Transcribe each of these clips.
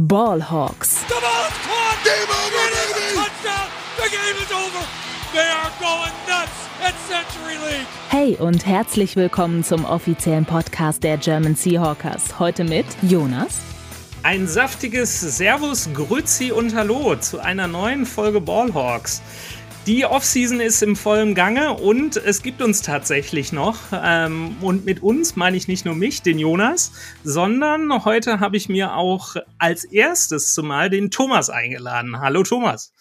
Ballhawks. The ball's caught. Game over, It is a baby. touchdown. The game is over. They are going nuts at Century League. Hey und herzlich willkommen zum offiziellen Podcast der German Seahawkers. Heute mit Jonas, Ein saftiges Servus, Grüzi und Hallo zu einer neuen Folge Ballhawks. Die Offseason ist im vollen Gange und es gibt uns tatsächlich noch. Ähm, und mit uns meine ich nicht nur mich, den Jonas, sondern heute habe ich mir auch als erstes zumal den Thomas eingeladen. Hallo Thomas.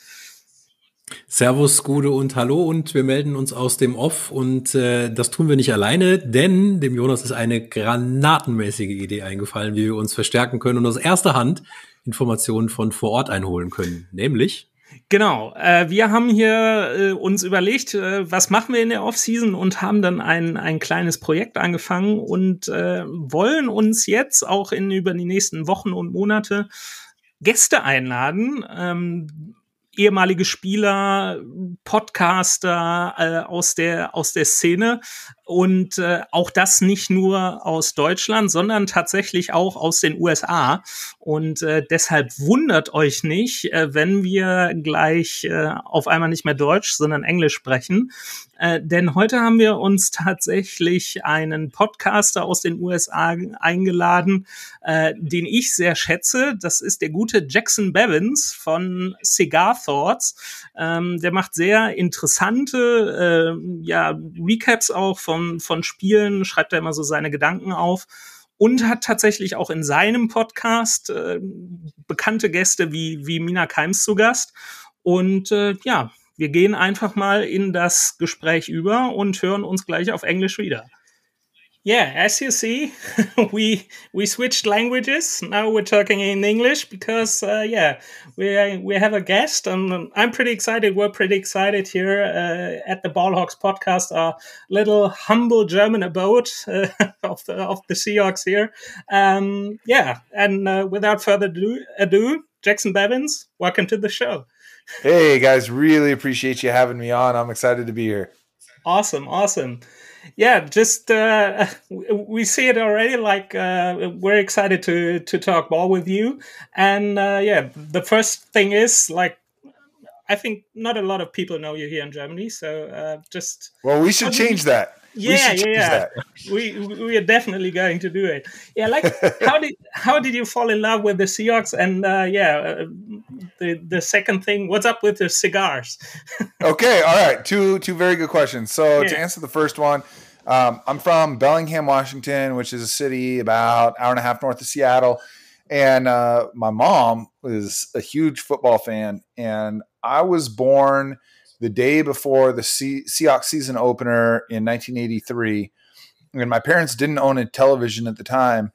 Servus, Gude und Hallo und wir melden uns aus dem Off und äh, das tun wir nicht alleine, denn dem Jonas ist eine granatenmäßige Idee eingefallen, wie wir uns verstärken können und aus erster Hand Informationen von vor Ort einholen können, nämlich Genau, äh, wir haben hier äh, uns überlegt, äh, was machen wir in der Offseason und haben dann ein, ein kleines Projekt angefangen und äh, wollen uns jetzt auch in über die nächsten Wochen und Monate Gäste einladen, ähm, ehemalige Spieler, Podcaster äh, aus der aus der Szene und äh, auch das nicht nur aus Deutschland, sondern tatsächlich auch aus den USA. Und äh, deshalb wundert euch nicht, äh, wenn wir gleich äh, auf einmal nicht mehr Deutsch, sondern Englisch sprechen. Äh, denn heute haben wir uns tatsächlich einen Podcaster aus den USA eingeladen, äh, den ich sehr schätze. Das ist der gute Jackson Bevins von Cigar Thoughts. Ähm, der macht sehr interessante äh, ja, Recaps auch von, von Spielen, schreibt da immer so seine Gedanken auf und hat tatsächlich auch in seinem Podcast äh, bekannte Gäste wie, wie Mina Keims zu Gast. Und äh, ja, wir gehen einfach mal in das Gespräch über und hören uns gleich auf Englisch wieder. Yeah, as you see, we we switched languages. Now we're talking in English because uh, yeah, we we have a guest, and I'm pretty excited. We're pretty excited here uh, at the Ballhawks podcast, our little humble German abode uh, of the of the Seahawks here. Um, yeah, and uh, without further ado, ado, Jackson Bevins, welcome to the show. Hey guys, really appreciate you having me on. I'm excited to be here. Awesome, awesome. Yeah, just uh, we see it already. Like uh, we're excited to to talk ball with you, and uh, yeah, the first thing is like I think not a lot of people know you here in Germany, so uh, just Well, we should change you- that. Yeah, yeah, yeah. that. We we are definitely going to do it. Yeah, like how did how did you fall in love with the Seahawks? And uh, yeah, uh, the the second thing, what's up with the cigars? Okay, all right. Two two very good questions. So to answer the first one, um, I'm from Bellingham, Washington, which is a city about hour and a half north of Seattle, and uh, my mom is a huge football fan, and I was born the day before the Se- Seahawks season opener in 1983, and my parents didn't own a television at the time.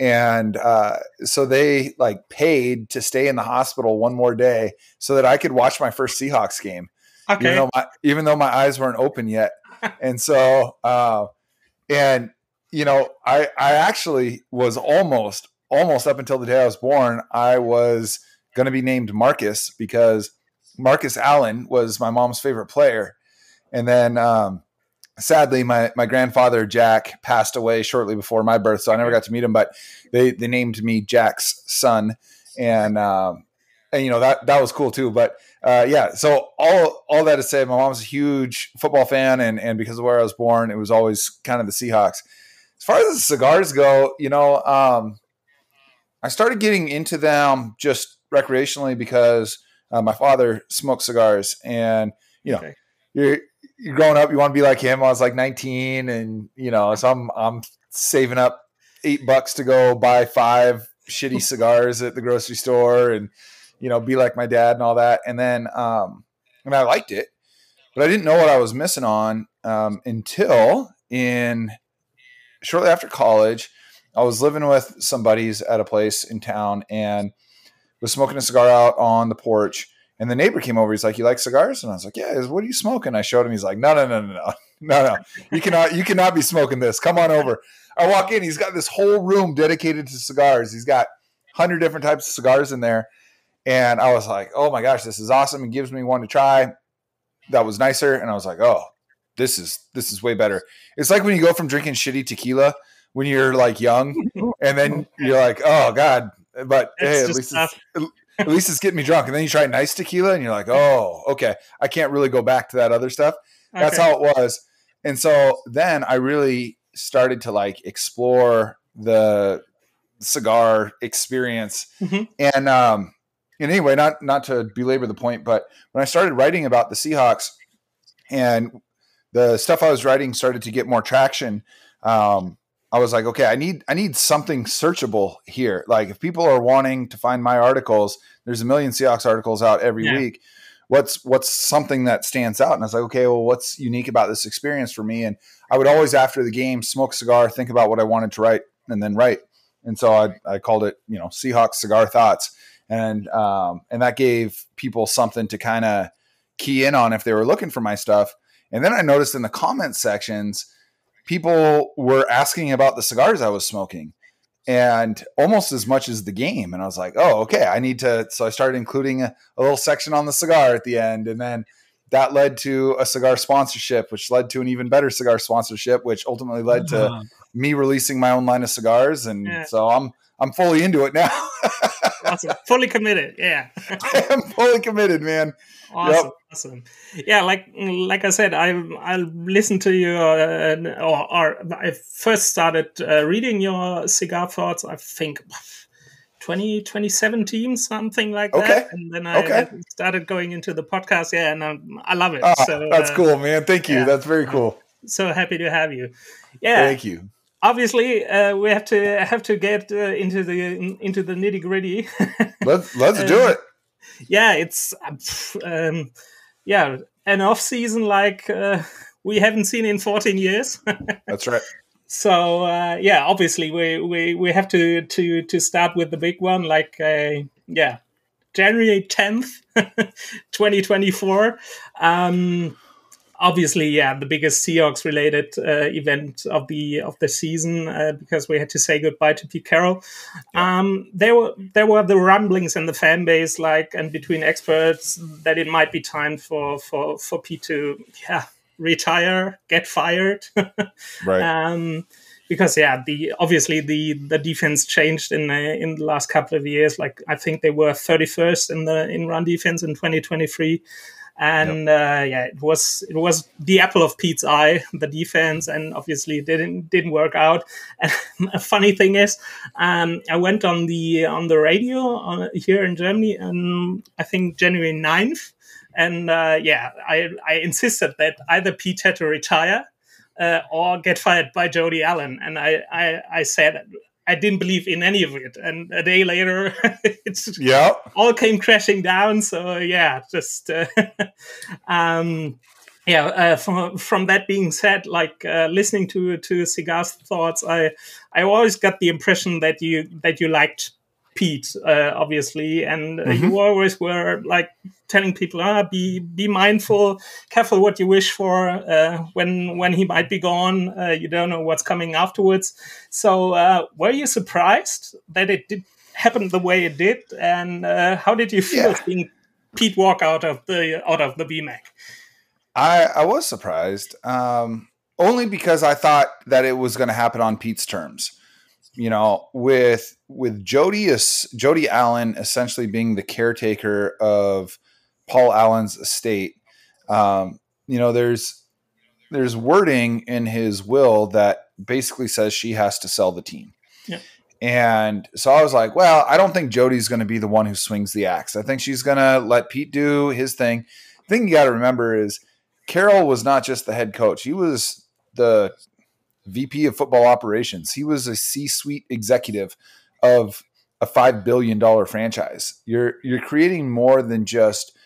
And uh, so they like paid to stay in the hospital one more day so that I could watch my first Seahawks game Okay, even though my even though my eyes weren't open yet. and so uh and you know, I I actually was almost almost up until the day I was born, I was going to be named Marcus because Marcus Allen was my mom's favorite player. And then um sadly my my grandfather Jack passed away shortly before my birth, so I never got to meet him, but they they named me Jack's son and um and you know that that was cool too, but uh, yeah, so all all that to say, my mom's a huge football fan, and and because of where I was born, it was always kind of the Seahawks. As far as the cigars go, you know, um, I started getting into them just recreationally because uh, my father smoked cigars, and you know, Okay. you're you're growing up, you want to be like him. I was like 19, and you know, so I'm I'm saving up eight bucks to go buy five shitty cigars at the grocery store, and you know, be like my dad and all that. And then, um, and I liked it, but I didn't know what I was missing on um, until in shortly after college. I was living with some buddies at a place in town and was smoking a cigar out on the porch. And the neighbor came over. He's like, "You like cigars?" And I was like, "Yeah." What are you smoking? I showed him. He's like, "No, no, no, no, no, no, no. You cannot, you cannot be smoking this. Come on over." I walk in. He's got this whole room dedicated to cigars. He's got hundred different types of cigars in there. And I was like, oh my gosh, this is awesome. It gives me one to try. That was nicer. And I was like, oh, this is this is way better. It's like when you go from drinking shitty tequila when you're like young, and then you're like, oh God, but hey, at least it's, at least it's getting me drunk. And then you try nice tequila, and you're like, oh, okay, I can't really go back to that other stuff. That's okay. how it was. And so then I really started to like explore the cigar experience. Mm-hmm. And um, and anyway, not not to belabor the point, but when I started writing about the Seahawks and the stuff I was writing started to get more traction, um, I was like, okay, I need I need something searchable here. Like if people are wanting to find my articles, there's a million Seahawks articles out every yeah. week. What's what's something that stands out? And I was like, okay, well, what's unique about this experience for me? And I would always after the game smoke a cigar, think about what I wanted to write, and then write. And so I, I called it, you know, Seahawks cigar thoughts, and um, and that gave people something to kind of key in on if they were looking for my stuff. And then I noticed in the comment sections people were asking about the cigars I was smoking and almost as much as the game. And I was like, oh, okay, I need to. So I started including a, a, little section on the cigar at the end. And then that led to a cigar sponsorship, which led to an even better cigar sponsorship, which ultimately led to uh-huh. me releasing my own line of cigars. And yeah. so I'm, I'm fully into it now. awesome. Fully committed. Yeah. I am fully committed, man. Awesome. Yep. Awesome. Yeah, like like I said, I I listened to your uh, or, or, I first started uh, reading your cigar thoughts. I think 20, 2017, something like okay. that. And then I okay. started going into the podcast. Yeah, and I, I love it. Oh, so, that's uh, cool, man. Thank you. Yeah. That's very cool. So happy to have you. Yeah. Thank you obviously uh, we have to have to get uh, into the into the nitty gritty. let's let's do it. Yeah, it's um, yeah an off season like uh, we haven't seen in 14 years. That's right. So uh, yeah, obviously we, we we have to to to start with the big one, like uh, yeah, January 10th, 2024. Um, obviously, yeah, the biggest Seahawks related uh, event of the of the season uh, because we had to say goodbye to Pete Carroll. Yeah. Um, there were there were the rumblings in the fan base, like and between experts, that it might be time for for for Pete to yeah retire, get fired. right. Um, because yeah, the obviously the the defense changed in the, in the last couple of years. Like I think they were 31st in the in run defense in 2023 and yep. uh, yeah, it was it was the apple of Pete's eye, the defense, and obviously it didn't didn't work out. And a funny thing is, um, I went on the on the radio on, here in Germany, and I think January 9th, and uh, yeah, I I insisted that either Pete had to retire uh, or get fired by Jody Allen, and I I, I said I didn't believe in any of it. And a day later, it's yeah, all came crashing down. So yeah, just uh, um, yeah. Uh, from from that being said, like uh, listening to to Cigar's thoughts, I I always got the impression that you that you liked Pete, uh, obviously, and uh, mm-hmm. you always were like telling people, ah, be be mindful, careful what you wish for. Uh, when when he might be gone, uh, you don't know what's coming afterwards. So, uh, were you surprised that it did happen the way it did, and uh, how did you feel yeah. seeing Pete walk out of the out of the VMAC? I I was surprised, um, only because I thought that it was going to happen on Pete's terms you know, with with Jody Jody Allen essentially being the caretaker of Paul Allen's estate, um, you know, there's there's wording in his will that basically says she has to sell the team. Yeah. And so I was like, well, I don't think Jody's going to be the one who swings the axe. I think she's going to let Pete do his thing. The thing you got to remember is Carroll was not just the head coach; he was the VP of football operations. He was a C-suite executive of a five billion dollar franchise. You're you're creating more than just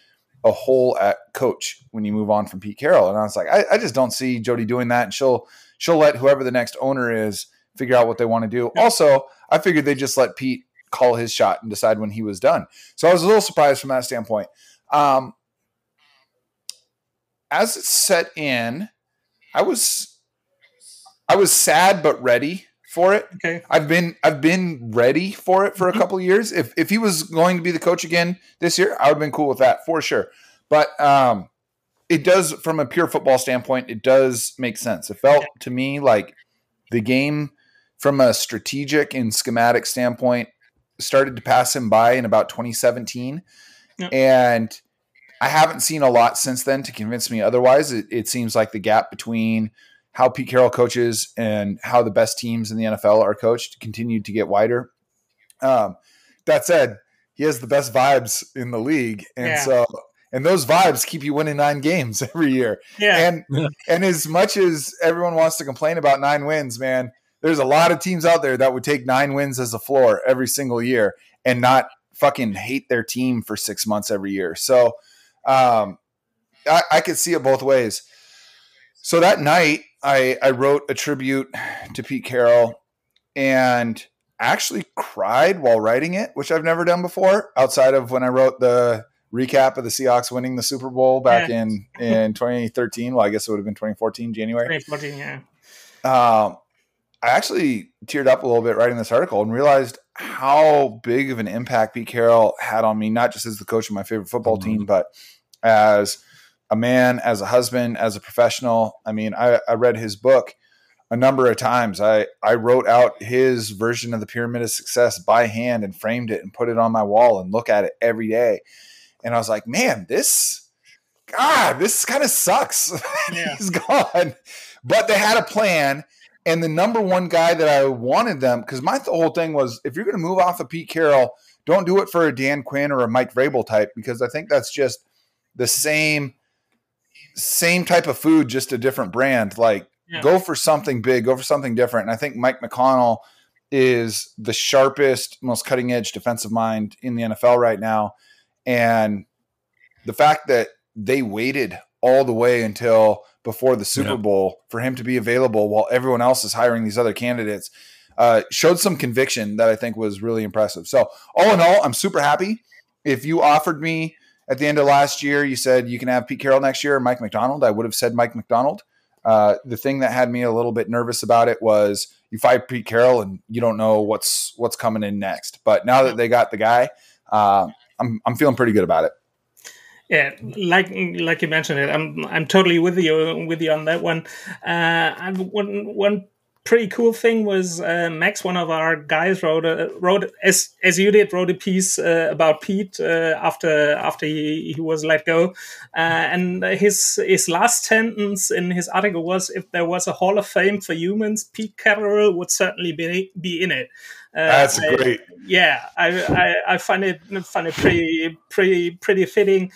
a hole at coach when you move on from Pete Carroll. And I was like, I, I just don't see Jody doing that. And she'll she'll let whoever the next owner is figure out what they want to do. Also, I figured they just let Pete call his shot and decide when he was done. So I was a little surprised from that standpoint. Um, as it set in, I was I was sad but ready for it. Okay. I've been I've been ready for it for mm-hmm. a couple years. If if he was going to be the coach again this year, I would have been cool with that for sure. But um it does from a pure football standpoint, it does make sense. It felt to me like the game from a strategic and schematic standpoint started to pass him by in about 2017. Yep. And I haven't seen a lot since then to convince me otherwise. It, it, seems like the gap between how Pete Carroll coaches and how the best teams in the NFL are coached continued to get wider. Um, that said, he has the best vibes in the league, and yeah. so and those vibes keep you winning nine games every year. Yeah, and and as much as everyone wants to complain about nine wins, man, there's a lot of teams out there that would take nine wins as a floor every single year and not fucking hate their team for six months every year. So um, I, I could see it both ways. So that night, I, I wrote a tribute to Pete Carroll and actually cried while writing it, which I've never done before outside of when I wrote the recap of the Seahawks winning the Super Bowl back yeah. in, in 2013. Well, I guess it would have been 2014, January. 2014, yeah. Um, I actually teared up a little bit writing this article and realized how big of an impact Pete Carroll had on me, not just as the coach of my favorite football mm-hmm. team, but as a man, as a husband, as a professional. I mean, I, I read his book a number of times. I, I wrote out his version of the pyramid of success by hand and framed it and put it on my wall and look at it every day. And I was like, man, this, God, this kind of sucks. Yeah. He's gone. But they had a plan. And the number one guy that I wanted them, because my th- whole thing was if you're going to move off of Pete Carroll, don't do it for a Dan Quinn or a Mike Vrabel type, because I think that's just the same same type of food, just a different brand. Like yeah. go for something big, go for something different. And I think Mike Macdonald is the sharpest, most cutting edge defensive mind in the NFL right now. And the fact that they waited all the way until before the Super yeah. Bowl for him to be available while everyone else is hiring these other candidates uh, showed some conviction that I think was really impressive. So, all in all, I'm super happy. If you offered me at the end of last year, you said you can have Pete Carroll next year or Mike Macdonald. I would have said Mike Macdonald. Uh, the thing that had me a little bit nervous about it was you fight Pete Carroll and you don't know what's what's coming in next. But now that they got the guy, uh, I'm I'm feeling pretty good about it. Yeah, like like you mentioned it, I'm I'm totally with you with you on that one. Uh, one one pretty cool thing was uh, Max, one of our guys, wrote a, wrote as as you did, wrote a piece uh, about Pete uh, after after he, he was let go, uh, and his his last sentence in his article was, "If there was a Hall of Fame for humans, Pete Carroll would certainly be be in it." Uh, That's I, great. Yeah, I, I I find it find it pretty pretty pretty fitting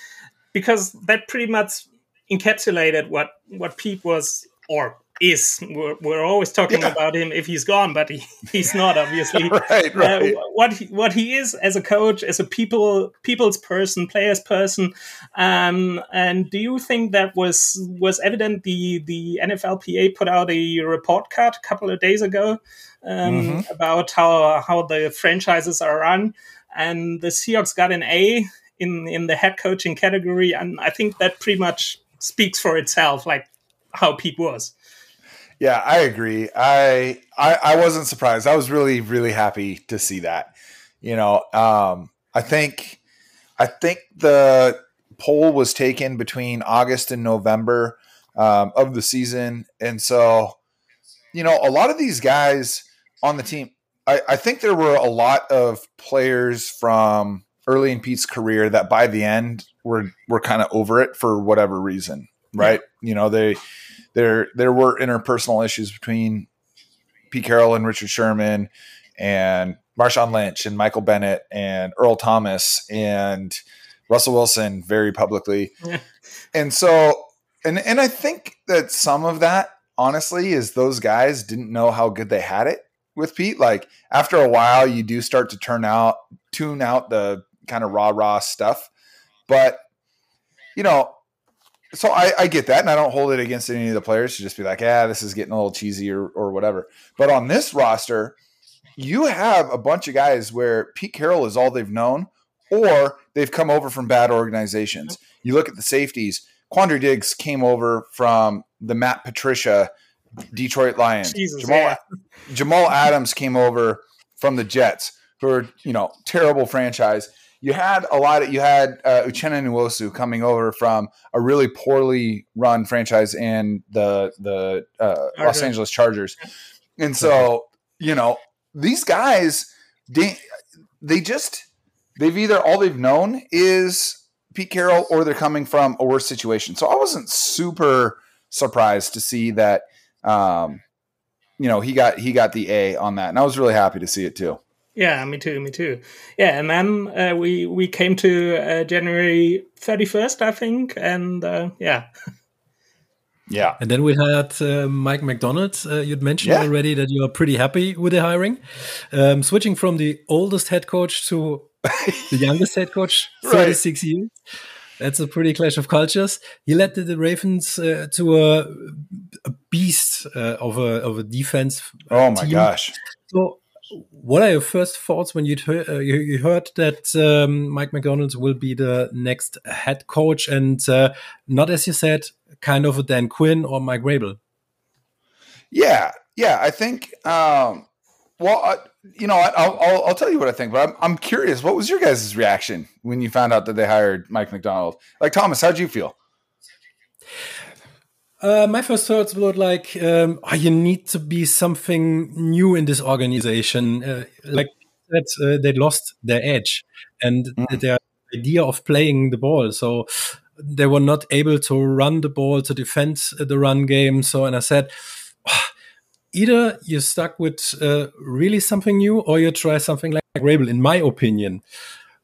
because that pretty much encapsulated what what Pete was or is. We're, we're always talking yeah. about him if he's gone, but he, he's not obviously. right, right. Uh, what he, what he is as a coach, as a people people's person, players person. Um, and do you think that was was evident? The the NFLPA put out a report card a couple of days ago um, mm-hmm. about how how the franchises are run, and the Seahawks got an A in in the head coaching category, and I think that pretty much speaks for itself, like how Pete was. Yeah, I agree. I, I I wasn't surprised. I was really really happy to see that. You know, um, I think I think the poll was taken between August and November um, of the season, and so you know a lot of these guys on the team. I, I think there were a lot of players from early in Pete's career that by the end were were kind of over it for whatever reason, right? Yeah. You know, they there there were interpersonal issues between Pete Carroll and Richard Sherman and Marshawn Lynch and Michael Bennett and Earl Thomas and Russell Wilson very publicly. and so and and I think that some of that honestly is those guys didn't know how good they had it with Pete. Like after a while you do start to turn out tune out the kind of rah rah stuff. But you know, so I, I, get that, and I don't hold it against any of the players to just be like, yeah, this is getting a little cheesy or, or whatever. But on this roster, you have a bunch of guys where Pete Carroll is all they've known, or they've come over from bad organizations. You look at the safeties. Quandre Diggs came over from the Matt Patricia Detroit Lions. Jesus, Jamal, yeah. Jamal Adams came over from the Jets, who are you know terrible franchise you had a lot of you had uh, Uchenna Nwosu coming over from a really poorly run franchise in the the uh, Los Angeles Chargers, and so you know these guys. they just they've either all they've known is Pete Carroll or they're coming from a worse situation. So I wasn't super surprised to see that um, you know, he got he got the A on that. And I was really happy to see it too. Yeah, me too, me too. Yeah, and then uh, we we came to uh, January 31st, I think, and uh, yeah. Yeah. And then we had uh, Mike Macdonald. Uh, you'd mentioned yeah. already that you are pretty happy with the hiring. Um, switching from the oldest head coach to the youngest head coach, 36 right. years. That's a pretty clash of cultures. He led the, the Ravens uh, to a, a beast uh, of a of a defense. Uh, oh my team. gosh! So, what are your first thoughts when you'd heard, uh, you, you, heard that um, Mike Macdonald will be the next head coach, and uh, not as you said, kind of a Dan Quinn or Mike Vrabel? Yeah, yeah. I think. Um, well, you know, I'll, I'll, I'll tell you what I think, but I'm, I'm curious. What was your guys' reaction when you found out that they hired Mike Macdonald? Like Thomas, how'd you feel? Uh, my first thoughts were like, um, oh, you need to be something new in this organization. Uh, like that, uh, they lost their edge and mm. their idea of playing the ball. So they were not able to run the ball to defend the run game. So, and I said, oh, either you're stuck with uh, really something new or you try something like Vrabel, in my opinion.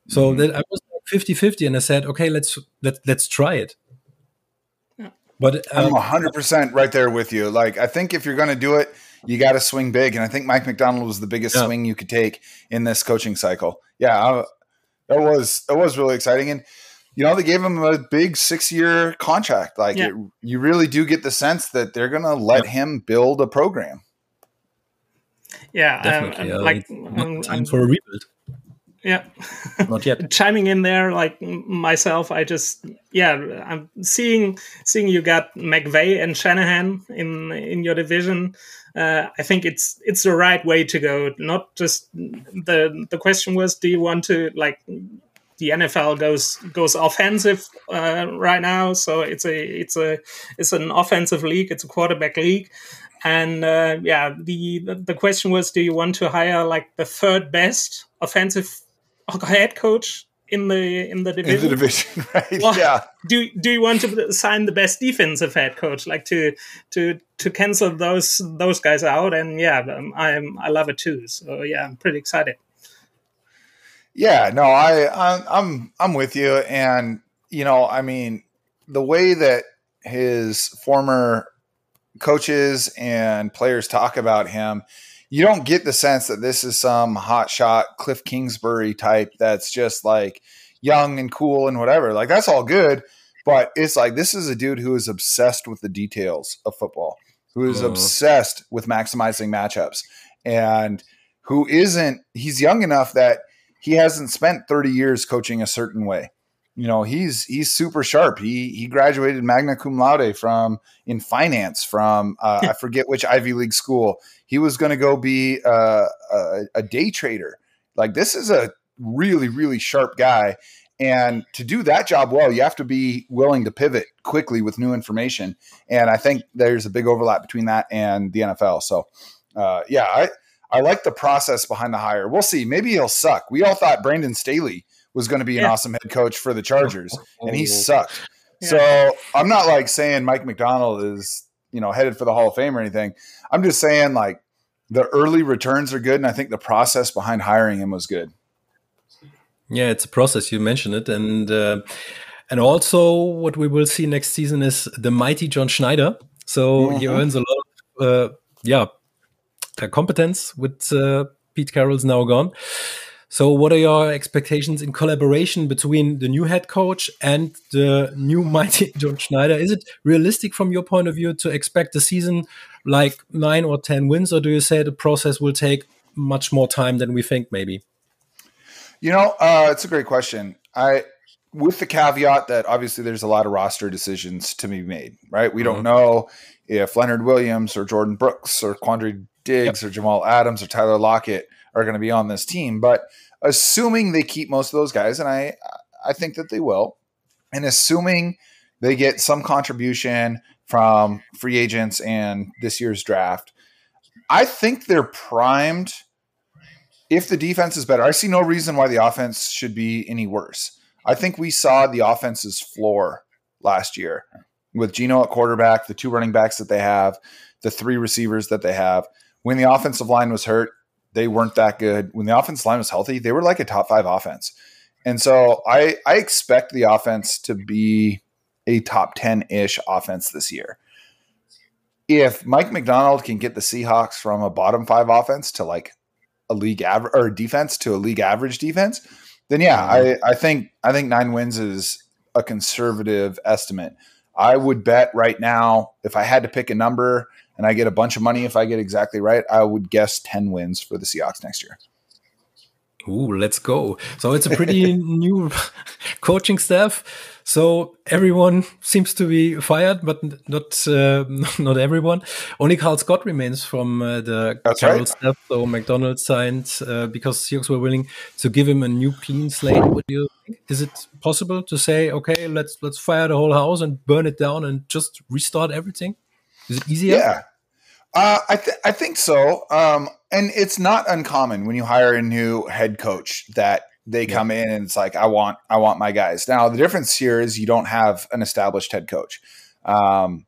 So mm-hmm. that I was 50 50 and I said, okay, let's, let, let's try it. But um, I'm 100% right there with you. Like, I think if you're going to do it, you got to swing big. And I think Mike Macdonald was the biggest yeah. swing you could take in this coaching cycle. Yeah, I, that was, that was really exciting. And, you know, they gave him a big six year contract. Like, yeah. it, you really do get the sense that they're going to let yeah. him build a program. Yeah, definitely. Um, like um, time for a rebuild. Yeah, not yet. Chiming in there, like myself, I just yeah, I'm seeing seeing you got McVay and Shanahan in in your division. Uh, I think it's it's the right way to go. Not just the the question was, do you want to like the NFL goes goes offensive uh, right now, so it's a it's a it's an offensive league. It's a quarterback league, and uh, yeah, the the question was, do you want to hire like the third best offensive head coach in the in the division? In the division, right? Well, yeah. Do do you want to sign the best defensive head coach, like to to to cancel those those guys out? And yeah, um, I'm I love it too. So yeah, I'm pretty excited. Yeah, no, I I'm I'm, I'm with you, and you know, I mean, the way that his former coaches and players talk about him, you don't get the sense that this is some hotshot Cliff Kingsbury type that's just like young and cool and whatever. Like that's all good, but it's like this is a dude who is obsessed with the details of football, who is uh. obsessed with maximizing matchups, and who isn't. He's young enough that he hasn't spent 30 years coaching a certain way. You know, he's he's super sharp. He he graduated magna cum laude from in finance from uh, I forget which Ivy League school. He was going to go be uh, a, a day trader. Like this is a really really sharp guy, and to do that job well, you have to be willing to pivot quickly with new information. And I think there's a big overlap between that and the NFL. So, uh, yeah, I I like the process behind the hire. We'll see. Maybe he'll suck. We all thought Brandon Staley was going to be an yeah. awesome head coach for the Chargers, and he sucked. Yeah. So I'm not like saying Mike Macdonald is you know headed for the Hall of Fame or anything. I'm just saying like the early returns are good, and I think the process behind hiring him was good. Yeah, it's a process. You mentioned it, and uh, and also what we will see next season is the mighty John Schneider. So mm-hmm. he earns a lot of uh, yeah uh, competence with uh, Pete Carroll's now gone. So, what are your expectations in collaboration between the new head coach and the new mighty John Schneider? Is it realistic from your point of view to expect a season like nine or 10 wins, or do you say the process will take much more time than we think, maybe? You know, uh, it's a great question. I, with the caveat that obviously there's a lot of roster decisions to be made, right? We don't mm-hmm. know if Leonard Williams or Jordyn Brooks or Quandre Diggs yep. or Jamal Adams or Tyler Lockett are going to be on this team. But assuming they keep most of those guys, and I I think that they will, and assuming they get some contribution from free agents and this year's draft, I think they're primed if the defense is better, I see no reason why the offense should be any worse. I think we saw the offense's floor last year with Geno at quarterback, the two running backs that they have, the three receivers that they have. When the offensive line was hurt, they weren't that good. When the offensive line was healthy, they were like a top five offense. And so I, I expect the offense to be a top 10 ish offense this year. If Mike Macdonald can get the Seahawks from a bottom five offense to like a league average or defense to a league average defense, then yeah, um, I, I think I think nine wins is a conservative estimate. I would bet right now, if I had to pick a number and I get a bunch of money if I get exactly right, I would guess 10 wins for the Seahawks next year. Ooh, let's go. So it's a pretty new coaching staff. So everyone seems to be fired, but not uh, not everyone. Only Karl Scott remains from uh, the That's Carroll right. staff. So Macdonald signed uh, because Seahawks were willing to give him a new clean slate. What do you think? Is it possible to say, okay, let's let's fire the whole house and burn it down and just restart everything? Is it easier? Yeah. Uh, I, th- I think so. Um, and it's not uncommon when you hire a new head coach that they come in and it's like, I want, I want my guys. Now the difference here is you don't have an established head coach. Um,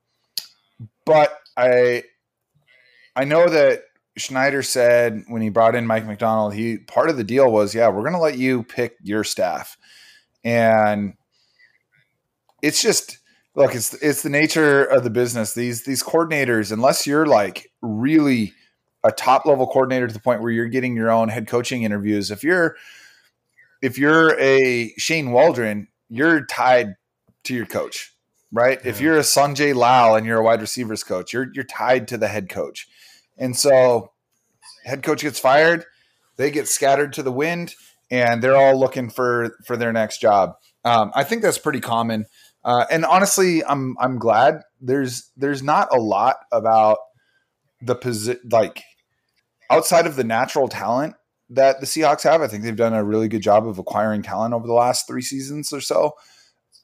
but I, I know that Schneider said when he brought in Mike Macdonald, he part of the deal was, yeah, we're going to let you pick your staff. And it's just, look, it's it's the nature of the business. These these coordinators, unless you're like really a top level coordinator to the point where you're getting your own head coaching interviews, if you're if you're a Shane Waldron, you're tied to your coach, right? If you're a Sanjay Lal and you're a wide receivers coach, you're you're tied to the head coach. And so head coach gets fired, they get scattered to the wind, and they're all looking for for their next job. Um, I think that's pretty common. Uh, and honestly, I'm I'm glad there's there's not a lot about the position like outside of the natural talent that the Seahawks have. I think they've done a really good job of acquiring talent over the last three seasons or so.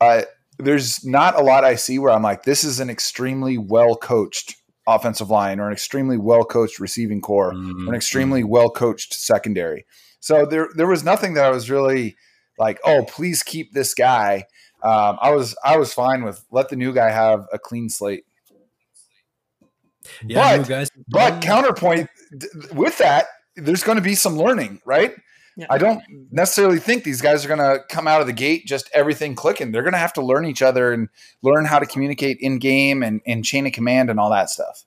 Uh, there's not a lot I see where I'm like, this is an extremely well coached offensive line or an extremely well coached receiving core Mhm. or an extremely well coached secondary. So there there was nothing that I was really like, oh, please keep this guy. Um, I was I was fine with let the new guy have a clean slate. Yeah, But- guys. But counterpoint with that, there's going to be some learning, right? Yeah. I don't necessarily think these guys are going to come out of the gate just everything clicking. They're going to have to learn each other and learn how to communicate in game and, and chain of command and all that stuff.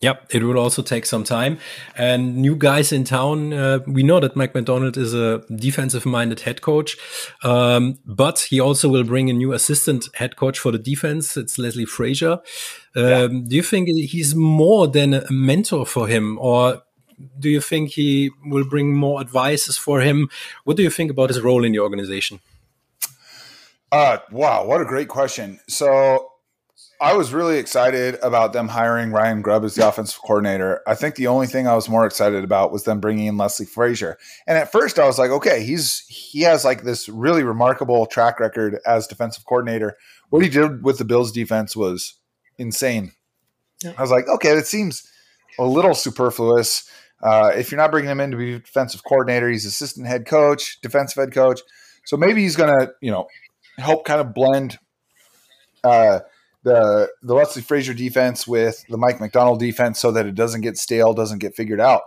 Yep, it will also take some time. And new guys in town, uh, we know that Mike Macdonald is a defensive minded head coach, um, but he also will bring a new assistant head coach for the defense. It's Leslie Frazier. Um, Do you think he's more than a mentor for him, or do you think he will bring more advices for him? What do you think about his role in the organization? Uh, wow, what a great question. So I was really excited about them hiring Ryan Grubb as the offensive coordinator. I think the only thing I was more excited about was them bringing in Leslie Frazier. And at first I was like, okay, he's he has like this really remarkable track record as defensive coordinator. What he did with the Bills defense was insane. Yeah. I was like, okay, that seems a little superfluous. Uh, if you're not bringing him in to be defensive coordinator, he's assistant head coach, defensive head coach. So maybe he's going to, you know, help kind of blend uh, the the Leslie Frazier defense with the Mike Macdonald defense so that it doesn't get stale, doesn't get figured out.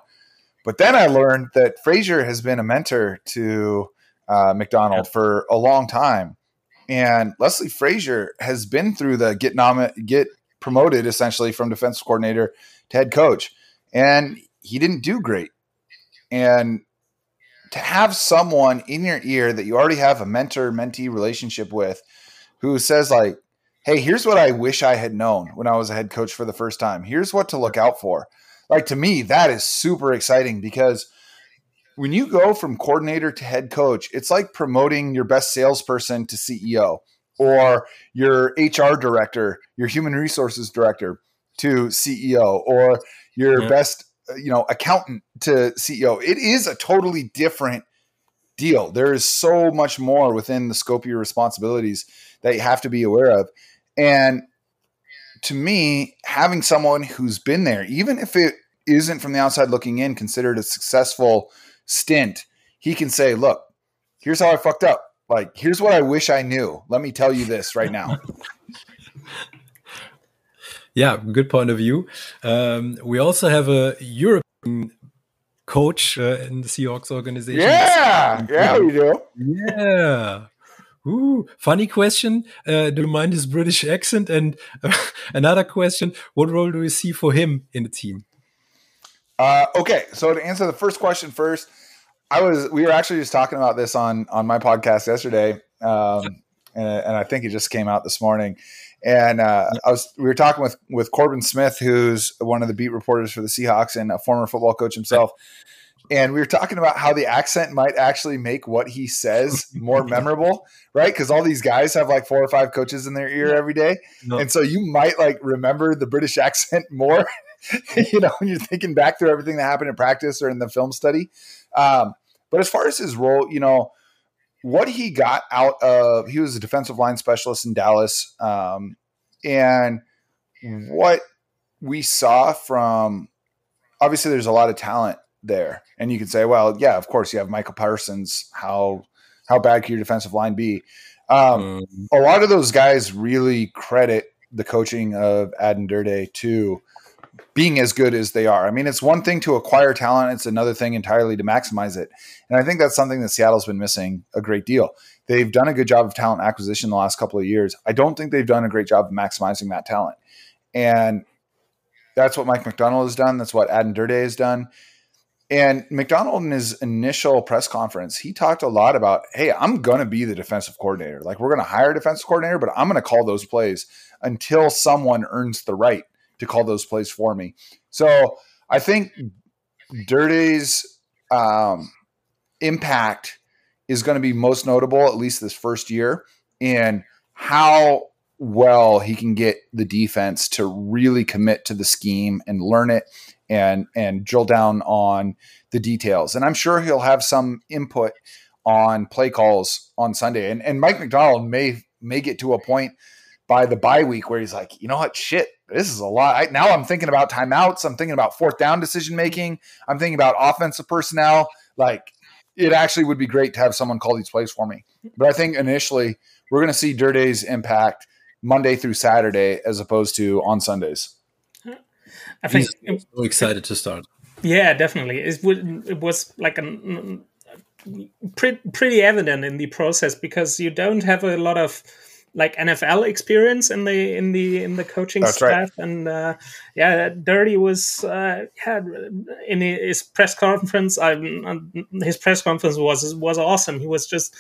But then I learned that Frazier has been a mentor to uh, Macdonald for a long time, and Leslie Frazier has been through the get nom- get promoted essentially from defensive coordinator to head coach, and he didn't do great. And to have someone in your ear that you already have a mentor mentee relationship with who says like hey here's what i wish i had known when i was a head coach for the first time here's what to look out for like to me that is super exciting because when you go from coordinator to head coach it's like promoting your best salesperson to ceo or your hr director your human resources director to ceo or your Yeah. best Uh, you know accountant to ceo it is a totally different deal there is so much more within the scope of your responsibilities that you have to be aware of and to me having someone who's been there even if it isn't from the outside looking in considered a successful stint, he can say, "Look, here's how I fucked up. Like, here's what I wish I knew. Let me tell you this right now." yeah, good point of view. Um, we also have a European coach uh, in the Seahawks organization. Yeah, yeah, we do. Yeah. Ooh, funny question. Uh, do you mind his British accent? And uh, another question: What role do you see for him in the team? Uh, okay, so to answer the first question first, I was we were actually just talking about this on on my podcast yesterday, um, and, and I think it just came out this morning. And uh, I was we were talking with with Corbin Smith, who's one of the beat reporters for the Seahawks and a former football coach himself. And we were talking about how the accent might actually make what he says more memorable, right? Because all these guys have like four or five coaches in their ear every day, no. and so you might like remember the British accent more. you know, when you're thinking back through everything that happened in practice or in the film study. Um, but as far as his role, you know, what he got out of he was a defensive line specialist in Dallas, um, and what we saw from obviously there's a lot of talent there, and you can say, well, yeah, of course you have Micah Parsons. How how bad could your defensive line be? Um, mm. A lot of those guys really credit the coaching of Aden Durde to being as good as they are. I mean, it's one thing to acquire talent, it's another thing entirely to maximize it. And I think that's something that Seattle's been missing a great deal. They've done a good job of talent acquisition the last couple of years. I don't think they've done a great job of maximizing that talent. And that's what Mike Macdonald has done. That's what Aden Durde has done. And Macdonald in his initial press conference, he talked a lot about, hey, I'm going to be the defensive coordinator. Like, we're going to hire a defensive coordinator, but I'm going to call those plays until someone earns the right to call those plays for me. So I think Durde's um, impact is going to be most notable, at least this first year, in how well he can get the defense to really commit to the scheme and learn it and and drill down on the details. And I'm sure he'll have some input on play calls on Sunday. And and Mike Macdonald may may get to a point by the bye week where he's like, you know what, shit, this is a lot. I, now I'm thinking about timeouts. I'm thinking about fourth down decision mm-hmm. making. I'm thinking about offensive personnel. Like it actually would be great to have someone call these plays for me. But I think initially we're going to see Durde's impact Monday through Saturday as opposed to on Sundays. I think He's so excited to start. Yeah, definitely. It, it was like a pretty, pretty evident in the process because you don't have a lot of like NFL experience in the in the in the coaching That's staff, right. and uh, yeah, Durde was uh, yeah in his press conference. I, his press conference was was awesome. He was just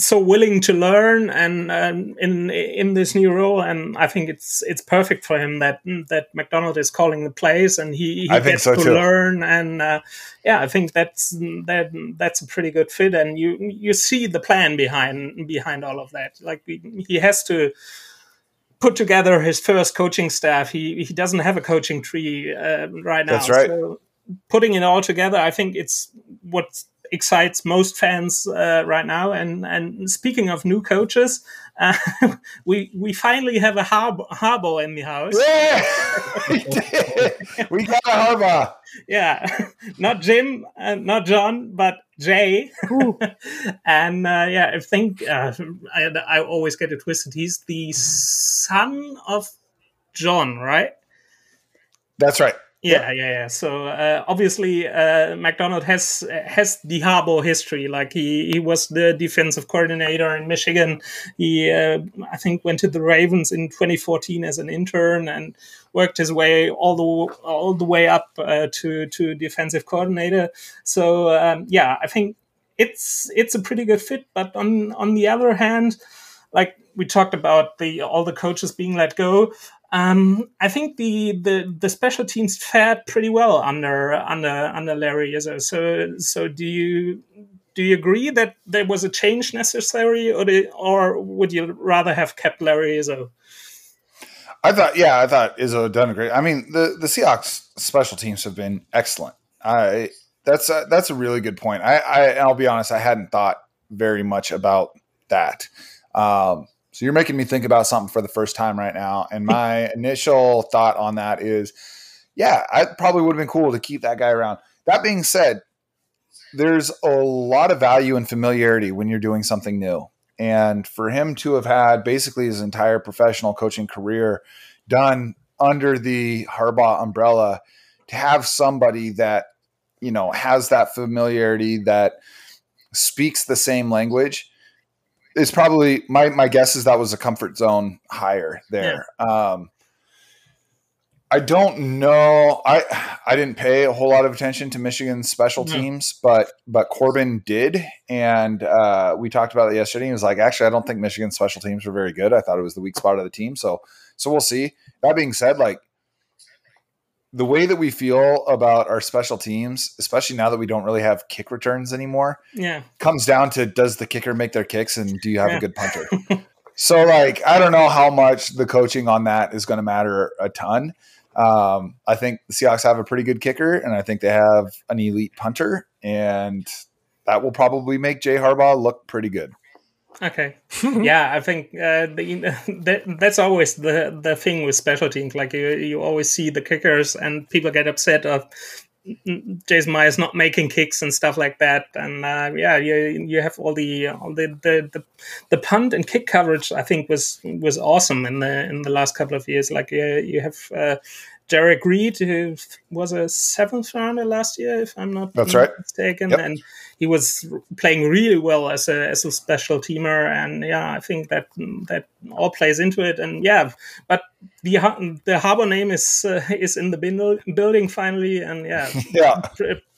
so willing to learn and um, in in this new role and I think it's it's perfect for him that that Macdonald is calling the plays and he, he gets so to too. learn and uh, yeah I think that's that that's a pretty good fit and you you see the plan behind behind all of that. Like he has to put together his first coaching staff. He he doesn't have a coaching tree uh, right now. That's right. So putting it all together I think it's what's excites most fans uh, right now. And and speaking of new coaches, uh, we we finally have a Harbaugh in the house. Yeah, we got a Harbaugh. Yeah, not Jim, uh, not John, but Jay. and uh, yeah, I think uh, I, I always get it twisted. He's the son of John, right? That's right. Yeah, yeah, yeah. So uh, obviously, uh, Macdonald has has the Harbaugh history. Like he he was the defensive coordinator in Michigan. He uh, I think went to the Ravens in 2014 as an intern and worked his way all the all the way up uh, to to defensive coordinator. So um, yeah, I think it's it's a pretty good fit. But on on the other hand, like we talked about the all the coaches being let go. Um, I think the, the the special teams fared pretty well under under under Larry Izzo. So so do you do you agree that there was a change necessary, or the, or would you rather have kept Larry Izzo? I thought, yeah, I thought Izzo done a great. I mean, the the Seahawks special teams have been excellent. I that's a, that's a really good point. I, I I'll be honest, I hadn't thought very much about that. Um, so you're making me think about something for the first time right now. And my initial thought on that is, yeah, I probably would have been cool to keep that guy around. That being said, there's a lot of value and familiarity when you're doing something new. And for him to have had basically his entire professional coaching career done under the Harbaugh umbrella, to have somebody that, you know, has that familiarity, that speaks the same language, is probably my, my guess is that was a comfort zone higher there. Yeah. Um, I don't know. I I didn't pay a whole lot of attention to Michigan's special teams, but but Corbin did, and uh, we talked about it yesterday. He was like, actually, I don't think Michigan's special teams were very good. I thought it was the weak spot of the team. So so we'll see. That being said, like the way that we feel about our special teams, especially now that we don't really have kick returns anymore, yeah, comes down to does the kicker make their kicks, and do you have yeah. a good punter? so like I don't know how much the coaching on that is going to matter a ton. Um, I think the Seahawks have a pretty good kicker, and I think they have an elite punter, and that will probably make Jay Harbaugh look pretty good. Okay, yeah, I think uh, the, the, that's always the the thing with special teams. Like you, you always see the kickers, and people get upset of Jason Myers not making kicks and stuff like that. And uh, yeah, you you have all the all the, the, the the punt and kick coverage. I think was was awesome in the in the last couple of years. Like uh, you have uh, Jerrick Reed, who was a seventh rounder last year, if I'm not that's right mistaken, yep. and he was playing really well as a as a special teamer. And yeah, I think that that all plays into it. And yeah, but the the Harbaugh name is uh, is in the building finally, and yeah, yeah.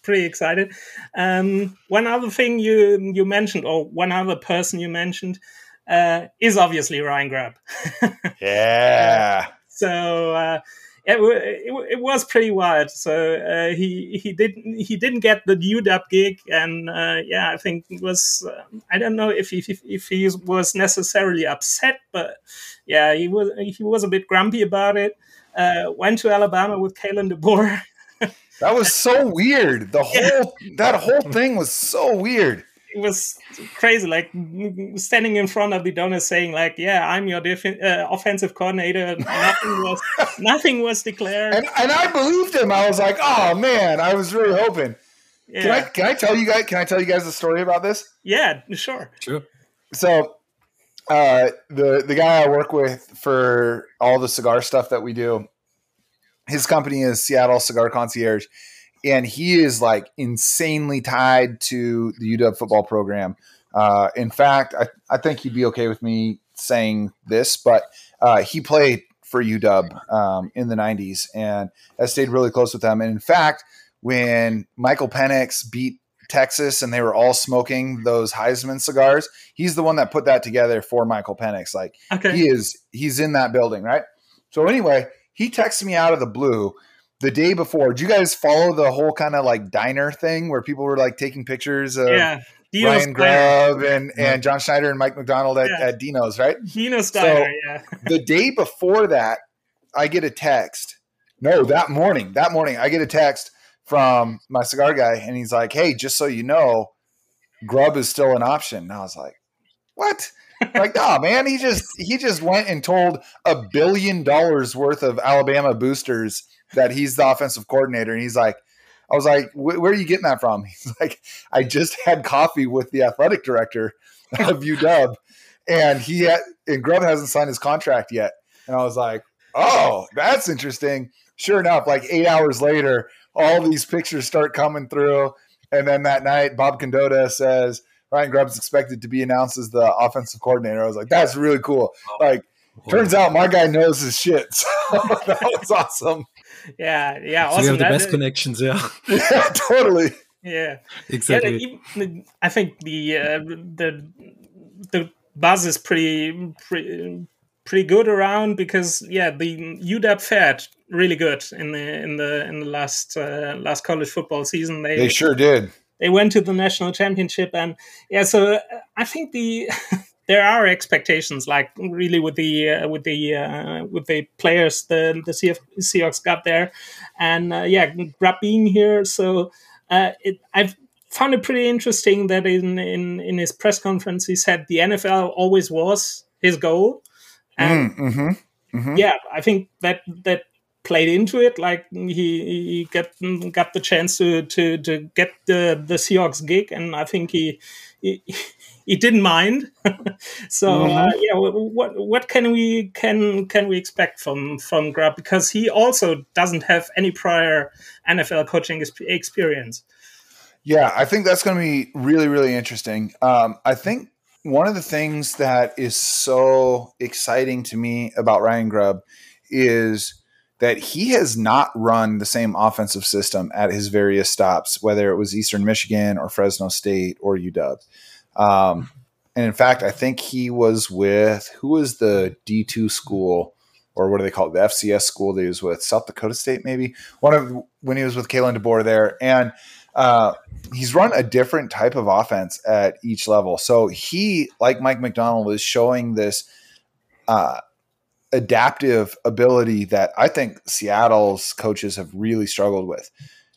pretty excited. Um, one other thing you you mentioned, or one other person you mentioned, uh, is obviously Ryan Grubb. yeah. so uh, it, it, it, was pretty wild. So uh, he he didn't he didn't get the U-Dub gig, and uh, yeah, I think it was uh, I don't know if he if he was necessarily upset, but yeah, he was he was a bit grumpy about it. Uh, went to Alabama with Kalen DeBoer. that was so weird. The whole yeah. that whole thing was so weird it was crazy, like standing in front of the donor saying, like, "Yeah, I'm your uh, offensive coordinator." Nothing was, nothing was declared, and, and, I believed him. I was like, "Oh man, I was really hoping." Yeah. Can I can I tell you guys? Can I tell you guys a story about this? Yeah, sure. Sure. So, uh, the the guy I work with for all the cigar stuff that we do, his company is Seattle Cigar Concierge and he is like insanely tied to the UW football program. Uh, in fact, I, I think he'd be okay with me saying this, but uh, he played for UW um, in the 90s and has stayed really close with them. And in fact, when Michael Penix beat Texas and they were all smoking those Heisman cigars, he's the one that put that together for Michael Penix. Like okay. he is, he's in that building, right? So anyway, he texted me out of the blue the day before. Do you guys follow the whole kind of like diner thing where people were like taking pictures of yeah. Dino's Ryan Grubb and, and John Schneider and Mike Macdonald at, yeah. at Dino's, right? Dino's diner, so yeah. the day before that, I get a text. No, that morning, that morning, I get a text from my cigar guy, and he's like, "Hey, just so you know, Grubb is still an option." And I was like, "What?" like, oh man, he just he just went and told a billion dollars worth of Alabama boosters that he's the offensive coordinator. And he's like, I was like, where are you getting that from? He's like, I just had coffee with the athletic director of UW, and he had, and Grubb hasn't signed his contract yet. And I was like, oh, that's interesting. Sure enough, like eight hours later, all these pictures start coming through. And then that night, Bob Condotta says Ryan Grubb's expected to be announced as the offensive coordinator. I was like, that's really cool. Like, turns out my guy knows his shit. So that was awesome yeah, yeah. So awesome. you have the best connections, yeah. yeah, totally. Yeah, exactly. Yeah, I think the uh, the the buzz is pretty pretty pretty good around because yeah, the UW fared really good in the in the in the last uh, last college football season. They they sure did. They went to the national championship and yeah, so uh, I think the there are expectations, like really with the uh, with the uh, with the players the the CF, Seahawks got there, and uh, yeah, Grubb being here. So uh, it, I've found it pretty interesting that in, in in his press conference he said the NFL always was his goal, and mm, mm-hmm, mm-hmm. yeah, I think that that played into it. Like he, he got got the chance to to to get the the Seahawks gig, and I think he he, he didn't mind. so mm-hmm. uh, yeah, what what can we can can we expect from from Grubb because he also doesn't have any prior NFL coaching experience. Yeah, I think that's going to be really really interesting. Um, I think one of the things that is so exciting to me about Ryan Grubb is that he has not run the same offensive system at his various stops, whether it was Eastern Michigan or Fresno State or UW. Um, and in fact, I think he was with who was the D two school or what do they call it? The FCS school that he was with South Dakota State, maybe one of when he was with Kalen DeBoer there, and uh, he's run a different type of offense at each level. So he, like Mike Macdonald, is showing this uh, adaptive ability that I think Seattle's coaches have really struggled with.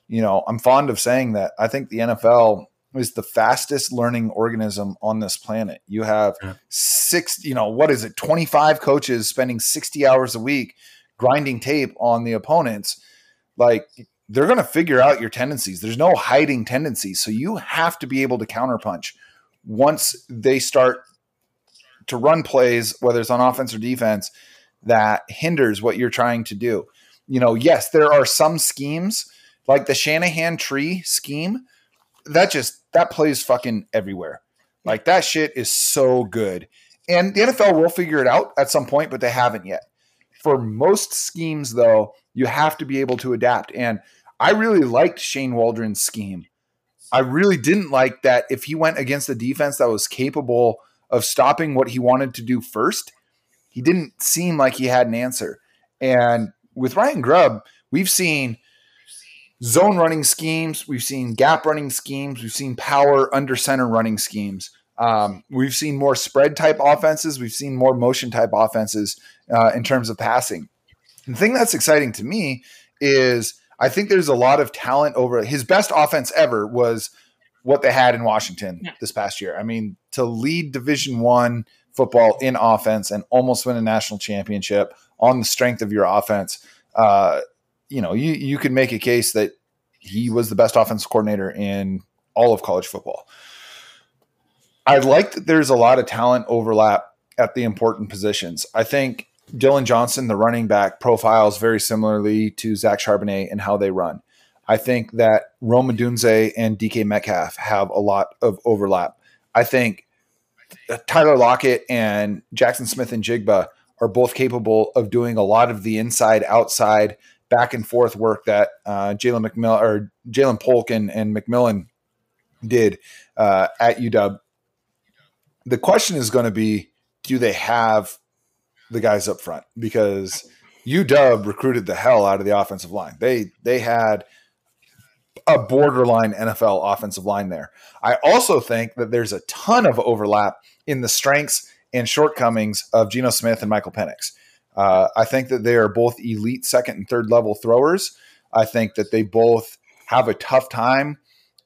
You know, I'm fond of saying that I think the NFL is the fastest learning organism on this planet. You have yeah. six, you know, what is it, 25 coaches spending 60 hours a week grinding tape on the opponents. Like they're going to figure out your tendencies. There's no hiding tendencies. So you have to be able to counterpunch once they start to run plays, whether it's on offense or defense, that hinders what you're trying to do. You know, yes, there are some schemes like the Shanahan tree scheme that just that plays fucking everywhere. Like that shit is so good. And the NFL will figure it out at some point, but they haven't yet. For most schemes, though, you have to be able to adapt. And I really liked Shane Waldron's scheme. I really didn't like that if he went against a defense that was capable of stopping what he wanted to do first, he didn't seem like he had an answer. And with Ryan Grubb, we've seen zone running schemes, we've seen gap running schemes, we've seen power under center running schemes. Um, we've seen more spread type offenses, we've seen more motion type offenses uh, in terms of passing. The thing that's exciting to me is I think there's a lot of talent over his best offense ever was what they had in Washington yeah. this past year. I mean, to lead Division One football in offense and almost win a national championship on the strength of your offense. Uh, you know, you you can make a case that he was the best offensive coordinator in all of college football. I like that there's a lot of talent overlap at the important positions. I think Dillon Johnson, the running back, profiles very similarly to Zach Charbonnet and how they run. I think that Rome Odunze and DK Metcalf have a lot of overlap. I think Tyler Lockett and Jackson Smith-Njigba are both capable of doing a lot of the inside outside back and forth work that uh, Jalen McMillan or Ja'Lynn Polk and, and McMillan did uh, at UW. The question is going to be, do they have the guys up front? Because UW recruited the hell out of the offensive line. They they had a borderline NFL offensive line there. I also think that there's a ton of overlap in the strengths and shortcomings of Geno Smith and Michael Penix. Uh, I think that they are both elite second and third level throwers. I think that they both have a tough time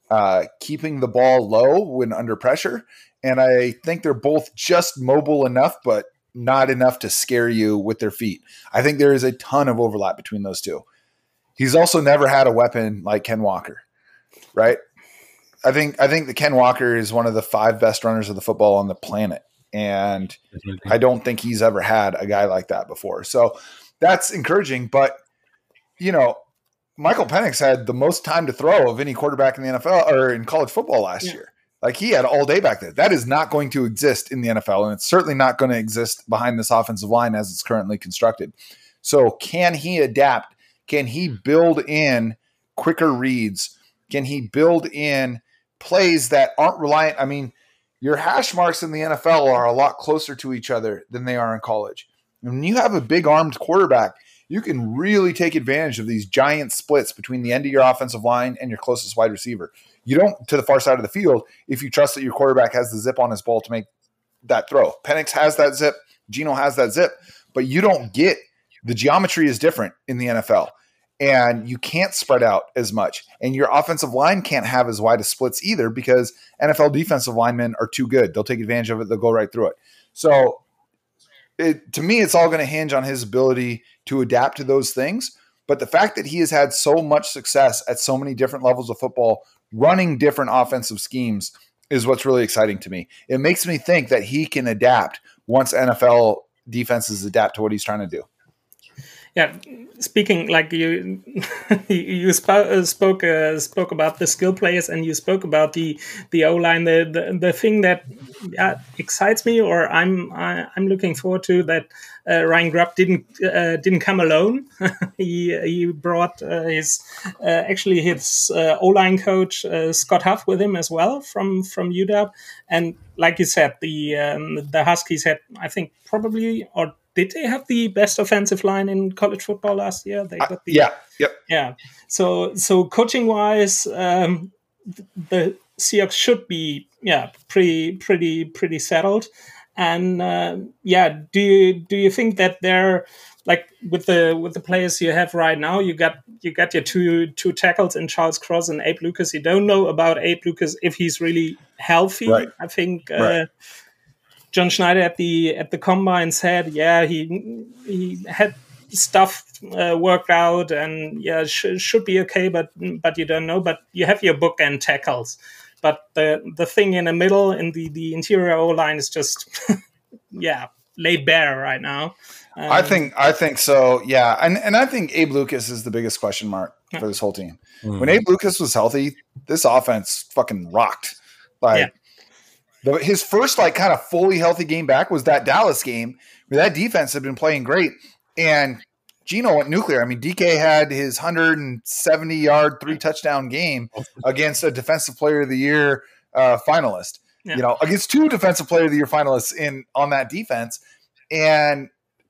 uh, keeping the ball low when under pressure. And I think they're both just mobile enough, but not enough to scare you with their feet. I think there is a ton of overlap between those two. He's also never had a weapon like Ken Walker, right? I think I think the Ken Walker is one of the five best runners of the football on the planet, and I don't think he's ever had a guy like that before. So that's encouraging. But you know, Michael Penix had the most time to throw of any quarterback in the NFL or in college football last yeah. year. Like he had all day back there. That is not going to exist in the NFL, and it's certainly not going to exist behind this offensive line as it's currently constructed. So, can he adapt? Can he hmm. build in quicker reads? Can he build in plays that aren't reliant? I mean, your hash marks in the NFL are a lot closer to each other than they are in college. When you have a big armed quarterback, you can really take advantage of these giant splits between the end of your offensive line and your closest wide receiver. You don't to the far side of the field if you trust that your quarterback has the zip on his ball to make that throw. Penix has that zip, Geno has that zip, but you don't get the geometry is different in the NFL and you can't spread out as much. And your offensive line can't have as wide as splits either because NFL defensive linemen are too good. They'll take advantage of it, they'll go right through it. So, it, to me, it's all going to hinge on his ability to adapt to those things. But the fact that he has had so much success at so many different levels of football, running different offensive schemes, is what's really exciting to me. It makes me think that he can adapt once NFL defenses adapt to what he's trying to do. Yeah, speaking like you, you sp- spoke uh, spoke about the skill players, and you spoke about the the O line. The, the the thing that yeah, excites me, or I'm I, am i am looking forward to, that uh, Ryan Grubb didn't uh, didn't come alone. he he brought uh, his uh, actually his uh, O line coach Scott Huff with him as well from from UW, and like you said, the um, the Huskies had I think probably or did they have the best offensive line in college football last year? They got the, yeah, yep, yeah. So so coaching wise, um, the Seahawks should be yeah pretty pretty pretty settled. And uh, yeah, do you do you think that they're like with the with the players you have right now? You got you got your two two tackles in Charles Cross and Abe Lucas. You don't know about Abe Lucas if he's really healthy. Right. I think. Uh, right John Schneider at the at the combine said, yeah, he he had stuff uh, worked out and yeah, sh- should be okay, but but you don't know. But you have your bookend tackles. But the the thing in the middle in the the interior O line is just yeah laid bare right now. Um, I think I think so. Yeah, and and I think Abe Lucas is the biggest question mark for this whole team. Mm-hmm. When Abe Lucas was healthy, this offense fucking rocked. Like yeah. The, his first like kind of fully healthy game back was that Dallas game where that defense had been playing great and Geno went nuclear. I mean, DK had his 170 yard, three touchdown game against a defensive player of the year uh, finalist. Yeah. You know, against two defensive player of the year finalists in on that defense, and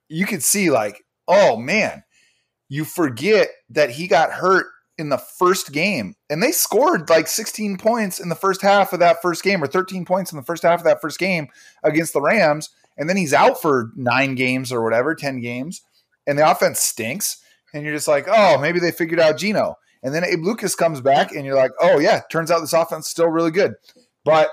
you could see like, oh man, you forget that he got hurt in the first game. And they scored like 16 points in the first half of that first game, or 13 points in the first half of that first game against the Rams. And then he's out for nine games or whatever, 10 games. And the offense stinks. And you're just like, oh, maybe they figured out Geno. And then Abe Lucas comes back, and you're like, oh, yeah, turns out this offense is still really good. But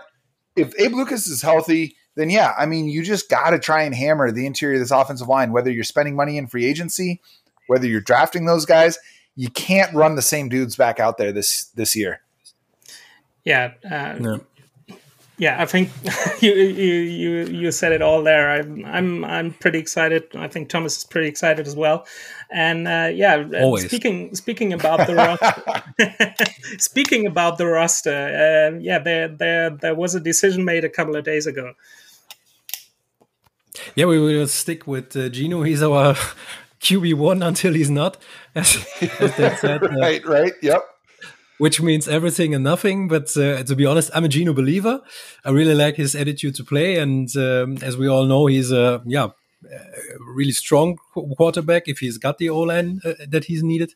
if Abe Lucas is healthy, then yeah, I mean, you just got to try and hammer the interior of this offensive line, whether you're spending money in free agency, whether you're drafting those guys you can't run the same dudes back out there this this year. Yeah. Uh, no. Yeah, I think you you you you said it all there. I'm I'm I'm pretty excited. I think Thomas is pretty excited as well. And uh, yeah, uh, Always. speaking speaking about the roster, speaking about the roster, uh, yeah, there there there was a decision made a couple of days ago. Yeah, we will stick with uh, Geno. He's our QB one until he's not, as, as said. Uh, right, right, yep. Which means everything and nothing. But uh, to be honest, I'm a Geno believer. I really like his attitude to play, and um, as we all know, he's a yeah really strong quarterback if he's got the O line uh, that he's needed.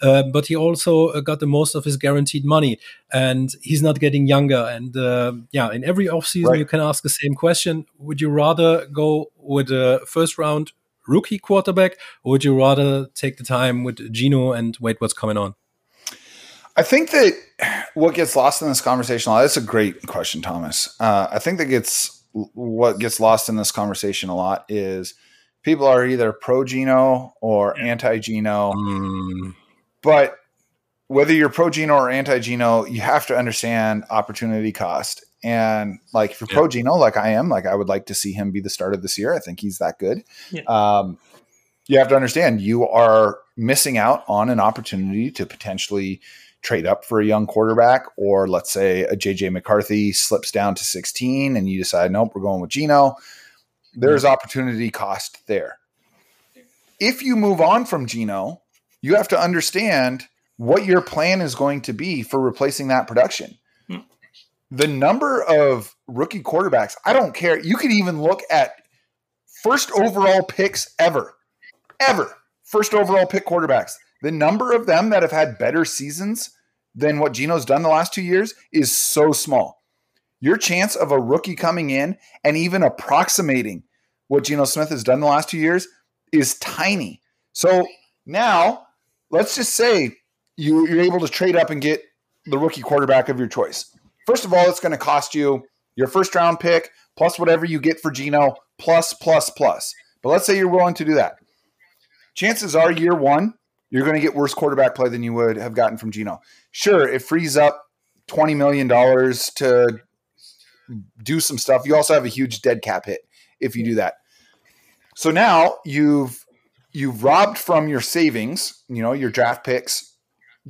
Uh, but he also uh, got the most of his guaranteed money, and he's not getting younger. And uh, yeah, in every offseason, right. you can ask the same question: Would you rather go with a first round rookie quarterback, or would you rather take the time with Geno and wait what's coming on? I think that what gets lost in this conversation, that's a great question, Thomas. Uh, I think that gets what gets lost in this conversation a lot is people are either pro Geno or anti Geno. Mm. But whether you're pro Geno or anti Geno, you have to understand opportunity cost. And like if you're yeah. pro Geno, like I am, like I would like to see him be the starter this year. I think he's that good. Yeah. Um, you have to understand you are missing out on an opportunity to potentially trade up for a young quarterback, or let's say a JJ McCarthy slips down to 16 and you decide, nope, we're going with Geno. There's yeah. opportunity cost there. If you move on from Geno, you have to understand what your plan is going to be for replacing that production hmm. the number of rookie quarterbacks, I don't care. You could even look at first overall picks ever, ever, first overall pick quarterbacks. The number of them that have had better seasons than what Geno's done the last two years is so small. Your chance of a rookie coming in and even approximating what Geno Smith has done the last two years is tiny. So now let's just say you, you're able to trade up and get the rookie quarterback of your choice. First of all, it's going to cost you your first round pick plus whatever you get for Geno plus plus plus. But let's say you're willing to do that. Chances are year one, you're going to get worse quarterback play than you would have gotten from Geno. Sure, it frees up $20 million to do some stuff. You also have a huge dead cap hit if you do that. So now you've you've robbed from your savings, you know, your draft picks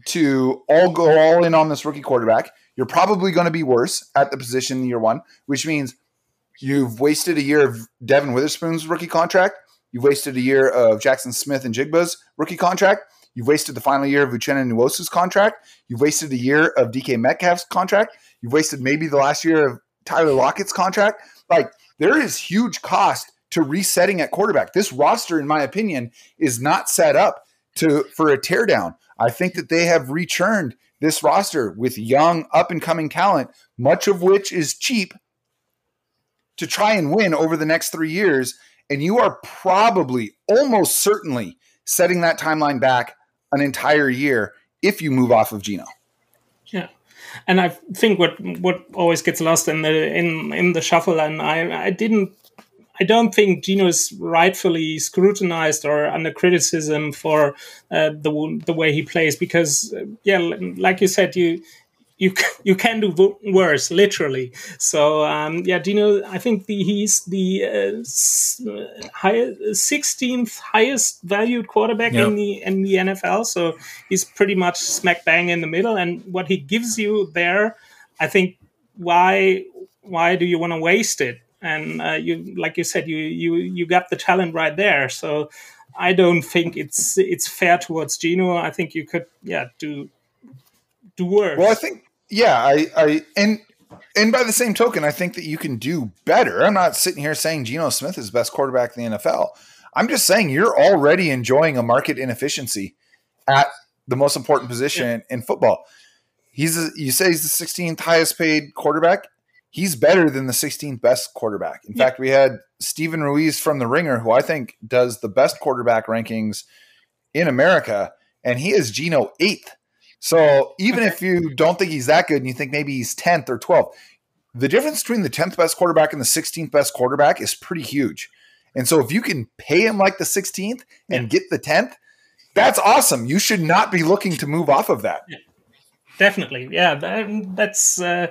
to all go all in on this rookie quarterback. You're probably going to be worse at the position in year one, which means you've wasted a year of Devin Witherspoon's rookie contract. You've wasted a year of Jackson Smith-Njigba's rookie contract. You've wasted the final year of Uchenna Nwosu's contract. You've wasted a year of DK Metcalf's contract. You've wasted maybe the last year of Tyler Lockett's contract. Like there is huge cost to resetting at quarterback. This roster, in my opinion, is not set up to for a teardown. I think that they have rechurned this roster with young, up and coming talent, much of which is cheap to try and win over the next three years. And you are probably almost certainly setting that timeline back an entire year if you move off of Geno. Yeah. And I think what what always gets lost in the in in the shuffle, and I I didn't I don't think Geno is rightfully scrutinized or under criticism for uh, the the way he plays because uh, yeah, like you said, you you you can do worse, literally. So um, yeah, Geno, I think the, he's the uh, high, 16th highest valued quarterback yep. in the in the NFL. So he's pretty much smack bang in the middle. And what he gives you there, I think, why why do you want to waste it? And uh, you, like you said, you you you got the talent right there. So I don't think it's it's fair towards Geno. I think you could yeah do do worse. Well, I think yeah, I, I, and and by the same token, I think that you can do better. I'm not sitting here saying Geno Smith is the best quarterback in the NFL. I'm just saying you're already enjoying a market inefficiency at the most important position yeah. in football. He's a, you say he's the 16th highest paid quarterback. He's better than the 16th best quarterback. In yeah. fact, we had Steven Ruiz from the Ringer, who I think does the best quarterback rankings in America, and he is Geno eighth. So even if you don't think he's that good and you think maybe he's 10th or 12th, the difference between the 10th best quarterback and the 16th best quarterback is pretty huge. And so if you can pay him like the 16th and yeah. get the 10th, that's awesome. You should not be looking to move off of that. Definitely, yeah. That, that's uh,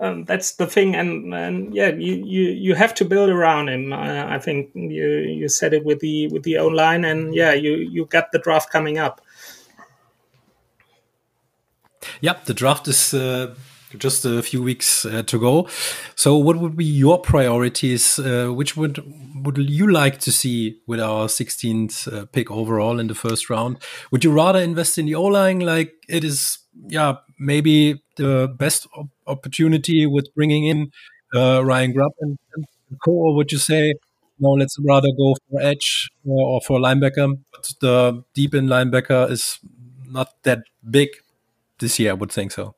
um, that's the thing, and, and yeah, you, you you have to build around him. Uh, I think you you said it with the with the O line, and yeah, you you got the draft coming up. Yep, the draft is uh, just a few weeks uh, to go. So, what would be your priorities? Uh, which would would you like to see with our 16th uh, pick overall in the first round? Would you rather invest in the O line, like it is? Yeah, maybe the best op opportunity with bringing in uh, Ryan Grubb and, and co, or would you say? No, let's rather go for edge or, or for linebacker. But the deep in linebacker is not that big this year. I would think so.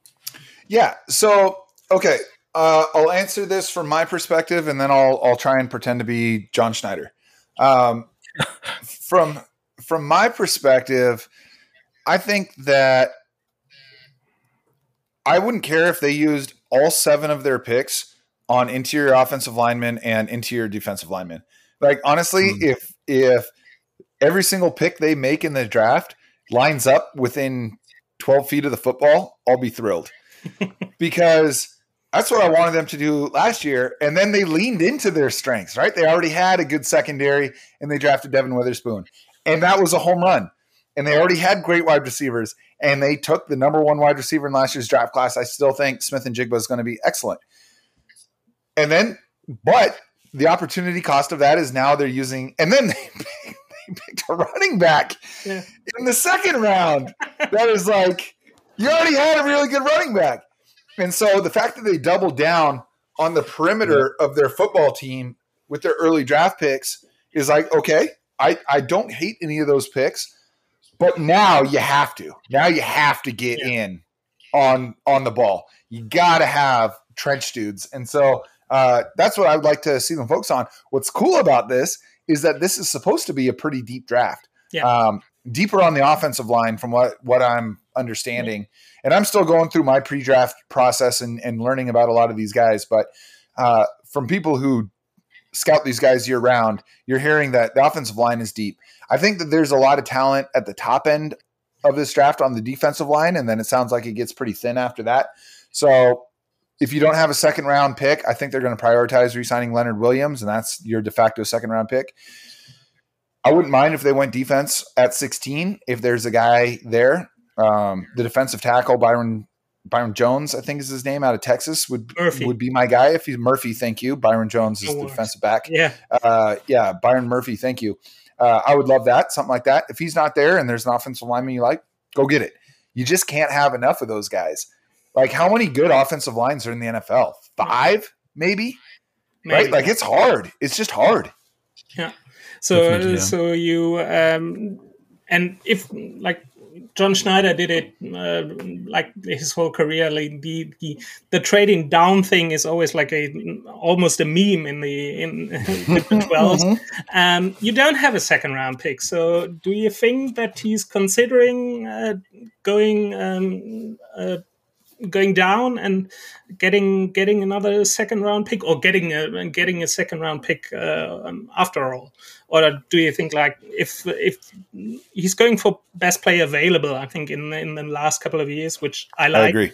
Yeah. So okay, uh, I'll answer this from my perspective, and then I'll I'll try and pretend to be John Schneider. Um, from from my perspective, I think that I wouldn't care if they used all seven of their picks on interior offensive linemen and interior defensive linemen. Like honestly, mm. if if every single pick they make in the draft lines up within 12 feet of the football, I'll be thrilled because that's what I wanted them to do last year. And then they leaned into their strengths, right? They already had a good secondary and they drafted Devin Witherspoon. And that was a home run. And they already had great wide receivers. And they took the number one wide receiver in last year's draft class. I still think Smith-Njigba is going to be excellent. And then, but the opportunity cost of that is now they're using, and then they picked a running back yeah. in the second round. that is like you already had a really good running back. And so the fact that they doubled down on the perimeter of their football team with their early draft picks is like, okay, I, I don't hate any of those picks, but now you have to. Now you have to get yeah. in on on the ball. You got to have trench dudes. And so uh, that's what I would like to see them focus on. What's cool about this is that this is supposed to be a pretty deep draft. Yeah. Um, deeper on the offensive line from what what I'm understanding. Yeah. And I'm still going through my pre-draft process and, and learning about a lot of these guys. But uh, from people who scout these guys year round, you're hearing that the offensive line is deep. I think that there's a lot of talent at the top end of this draft on the defensive line, and then it sounds like it gets pretty thin after that. So if you don't have a second round pick, I think they're going to prioritize re-signing Leonard Williams, and that's your de facto second round pick. I wouldn't mind if they went defense at 16 if there's a guy there. Um, the defensive tackle Byron Byron Jones, I think is his name, out of Texas would Murphy. would be my guy. If he's Murphy, thank you. Byron Jones is No the worries. defensive back. Yeah. Uh, yeah, Byron Murphy, thank you. Uh, I would love that, something like that. If he's not there and there's an offensive lineman you like, go get it. You just can't have enough of those guys. Like, how many good offensive lines are in the NFL? Five, maybe? Right? Like, it's hard. It's just hard. Yeah. So, Definitely, yeah. so you um, and if like John Schneider did it uh, like his whole career, like the, the the trading down thing is always like a almost a meme in the in the 12s. Um, you don't have a second round pick, so do you think that he's considering uh, going um, uh, going down and getting getting another second round pick or getting a getting a second round pick uh, um, after all or do you think like if if he's going for best player available i think in in the last couple of years which i like. I agree.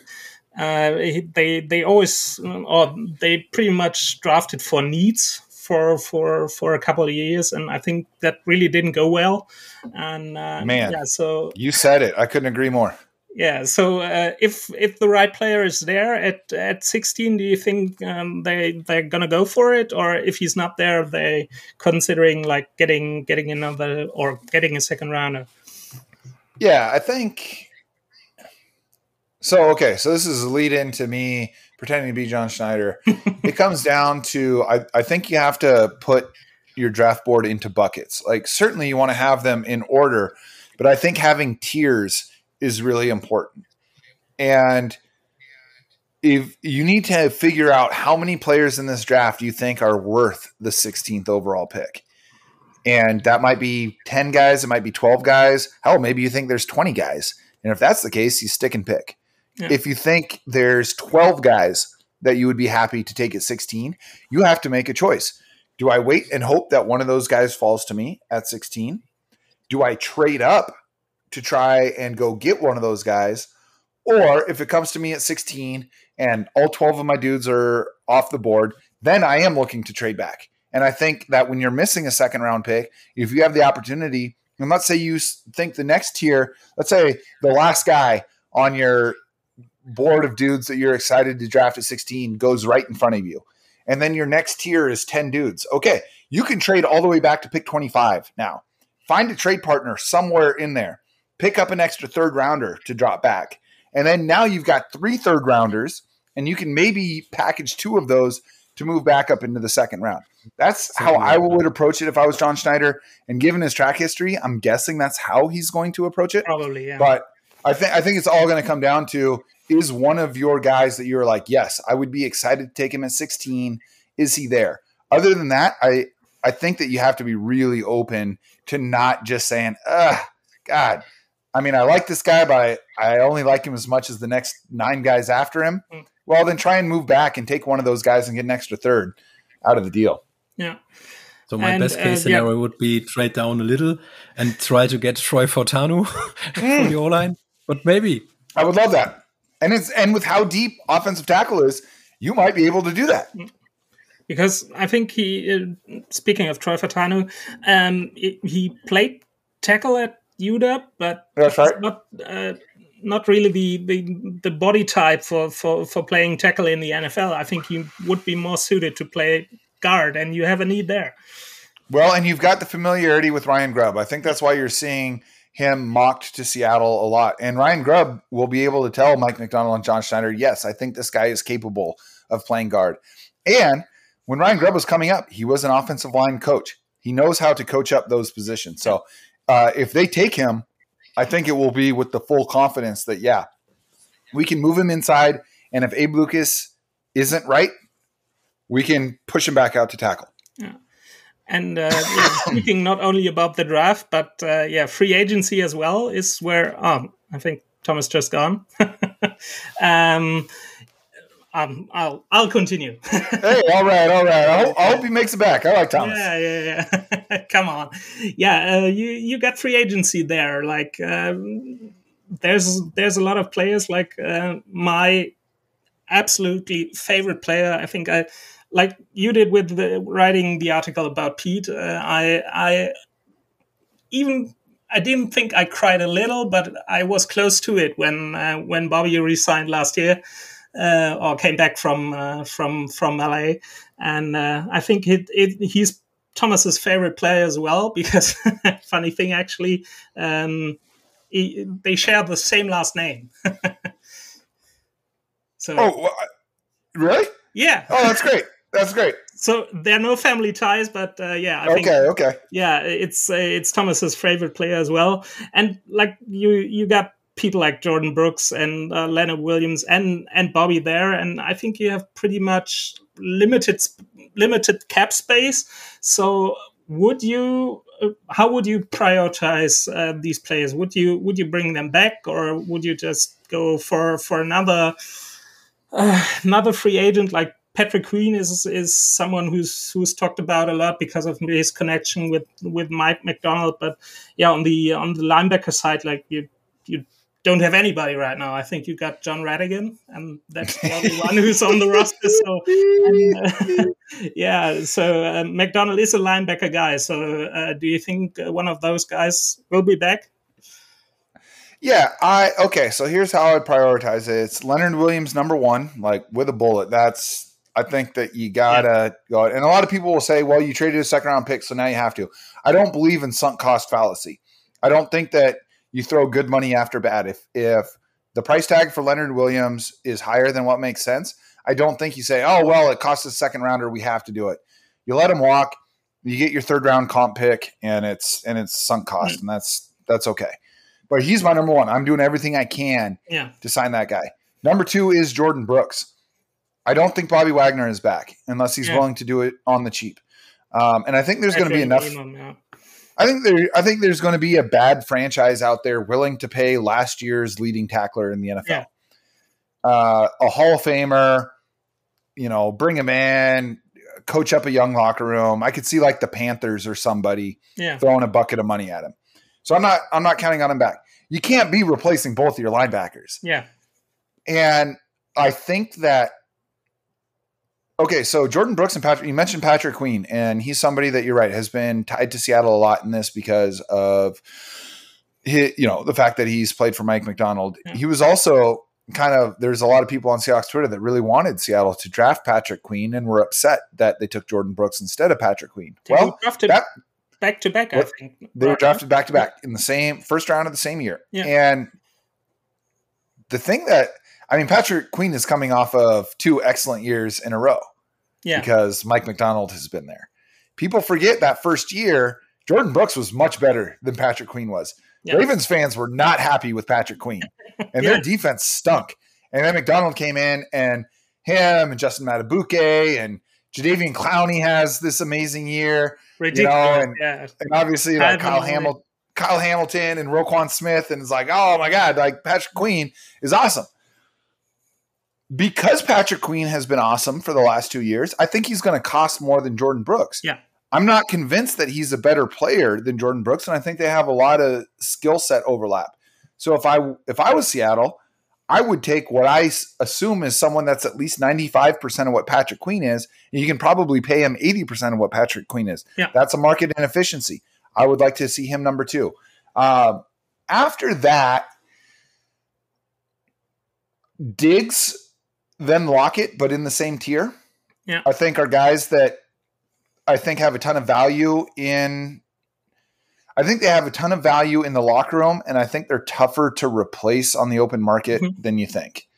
uh, they they always or they pretty much drafted for needs for for for a couple of years and i think that really didn't go well and uh, Man. yeah so You said it. I couldn't agree more. Yeah, so uh, if if the right player is there at at 16, do you think um, they they're gonna go for it, or if he's not there, they considering like getting getting another or getting a second rounder? Yeah, I think. So okay, so this is a lead into me pretending to be John Schneider. it comes down to I, I think you have to put your draft board into buckets. Like certainly you want to have them in order, but I think having tiers is really important. And if you need to figure out how many players in this draft you think are worth the 16th overall pick. And that might be 10 guys, it might be 12 guys. Hell, maybe you think there's 20 guys. And if that's the case, you stick and pick. Yeah. If you think there's 12 guys that you would be happy to take at 16, you have to make a choice. Do I wait and hope that one of those guys falls to me at 16? Do I trade up to try and go get one of those guys? Or if it comes to me at 16 and all 12 of my dudes are off the board, then I am looking to trade back. And I think that when you're missing a second round pick, if you have the opportunity, and let's say you think the next tier, let's say the last guy on your board of dudes that you're excited to draft at 16 goes right in front of you. And then your next tier is 10 dudes. Okay, you can trade all the way back to pick 25 now. Find a trade partner somewhere in there. Pick up an extra third rounder to drop back. And then now you've got three third rounders, and you can maybe package two of those to move back up into the second round. That's how I would approach it if I was John Schneider. And given his track history, I'm guessing that's how he's going to approach it. Probably, yeah. But I think I think it's all going to come down to is one of your guys that you're like, yes, I would be excited to take him at 16. Is he there? Other than that, I I think that you have to be really open to not just saying, "Ugh, God." I mean, I like this guy, but I, I only like him as much as the next nine guys after him. Mm. Well, then try and move back and take one of those guys and get an extra third out of the deal. yeah. So my And, best uh, case yeah. scenario would be trade down a little and try to get Troy Fautanu for the O line. But maybe I would love that. And it's and with how deep offensive tackle is, you might be able to do that. because I think he, uh, speaking of Troy Fautanu, um, he he played tackle at UW, but That's right. not uh, not really the, the the body type for, for for playing tackle in the NFL. I think he would be more suited to play guard, and you have a need there. Well, and you've got the familiarity with Ryan Grubb. I think that's why you're seeing him mocked to Seattle a lot. And Ryan Grubb will be able to tell Mike Macdonald and John Schneider, yes, I think this guy is capable of playing guard. And when Ryan Grubb was coming up, he was an offensive line coach. He knows how to coach up those positions. So uh, if they take him, I think it will be with the full confidence that, yeah, we can move him inside. And if Abe Lucas isn't right, we can push him back out to tackle. Yeah. And uh, yeah, speaking not only about the draft, but uh, yeah, free agency as well is where um, I think Thomas just gone. um, um, I'll I'll continue. hey, all right, all right. I hope, I hope he makes it back. I like Thomas. Yeah, yeah, yeah. Come on. Yeah, uh, you you got free agency there. Like, um, there's there's a lot of players like uh, my absolutely favorite player. I think I like you did with the, writing the article about Pete. Uh, I I even I didn't think I cried a little, but I was close to it when uh, when Bobby resigned last year uh, or came back from uh, from from LA, and uh, I think it, it he's Thomas's favorite player as well because funny thing actually um, he, they share the same last name. so oh really? Yeah. Oh, that's great. That's great. So there are no family ties, but uh, yeah. I okay. Think, okay. Yeah, it's uh, it's Thomas's favorite player as well, and like you you got people like Jordyn Brooks and uh, Leonard Williams and and Bobby there, and I think you have pretty much limited limited cap space. So would you? Uh, how would you prioritize uh, these players? Would you would you bring them back, or would you just go for for another uh, another free agent like Patrick Queen is is someone who's who's talked about a lot because of his connection with with Mike Macdonald. But yeah, on the on the linebacker side, like you you don't have anybody right now. I think you got Jon Rhattigan, and that's the only one who's on the roster. So, uh, yeah, so uh, Macdonald is a linebacker guy. So, uh, do you think uh, one of those guys will be back? Yeah, I okay. So here's how I prioritize it. It's Leonard Williams number one, like with a bullet. That's I think that you gotta yeah. go. And a lot of people will say, "Well, you traded a second round pick, so now you have to." I don't believe in sunk cost fallacy. I don't think that you throw good money after bad. If if the price tag for Leonard Williams is higher than what makes sense, I don't think you say, "Oh well, it costs a second rounder, we have to do it." You let him walk, you get your third round comp pick, and it's and it's sunk cost, and that's that's okay. But he's my number one. I'm doing everything I can yeah. to sign that guy. Number two is Jordyn Brooks. I don't think Bobby Wagner is back unless he's yeah. willing to do it on the cheap. Um, and I think there's going to be enough. Him, I think there. I think there's going to be a bad franchise out there willing to pay last year's leading tackler in the NFL, yeah. uh, a Hall of Famer. You know, bring him in, coach up a young locker room. I could see like the Panthers or somebody yeah. throwing a bucket of money at him. So I'm not. I'm not counting on him back. You can't be replacing both of your linebackers. Yeah, and I think that Okay, so Jordyn Brooks and Patrick, you mentioned Patrick Queen, and he's somebody that you're right has been tied to Seattle a lot in this because of his, you know the fact that he's played for Mike Macdonald. Hmm. He was also kind of there's a lot of people on Seahawks Twitter that really wanted Seattle to draft Patrick Queen and were upset that they took Jordyn Brooks instead of Patrick Queen. They well, drafted that, back to back. I think they were drafted back to back in the same first round of the same year. Yeah. And the thing that I mean, Patrick Queen is coming off of two excellent years in a row yeah. because Mike Macdonald has been there. People forget that first year, Jordyn Brooks was much better than Patrick Queen was. Yeah. Ravens fans were not happy with Patrick Queen, and yeah. their defense stunk. And then Macdonald came in, and him and Justin Madubuike and Jadeveon Clowney has this amazing year. Ridiculous. You know, and, yeah. and obviously like Kyle Hamilton. Kyle Hamilton and Roquan Smith, and it's like, oh my God, like Patrick Queen is awesome because Patrick Queen has been awesome for the last two years, I think he's going to cost more than Jordyn Brooks. Yeah. I'm not convinced that he's a better player than Jordyn Brooks, and I think they have a lot of skill set overlap. So if I if I was Seattle, I would take what I assume is someone that's at least 95% of what Patrick Queen is, and you can probably pay him 80% of what Patrick Queen is. Yeah. That's a market inefficiency. I would like to see him number two. Uh, after that, Diggs then Lockett, but in the same tier. Yeah. I think are guys that I think have a ton of value in I think they have a ton of value in the locker room, and I think they're tougher to replace on the open market mm-hmm. than you think.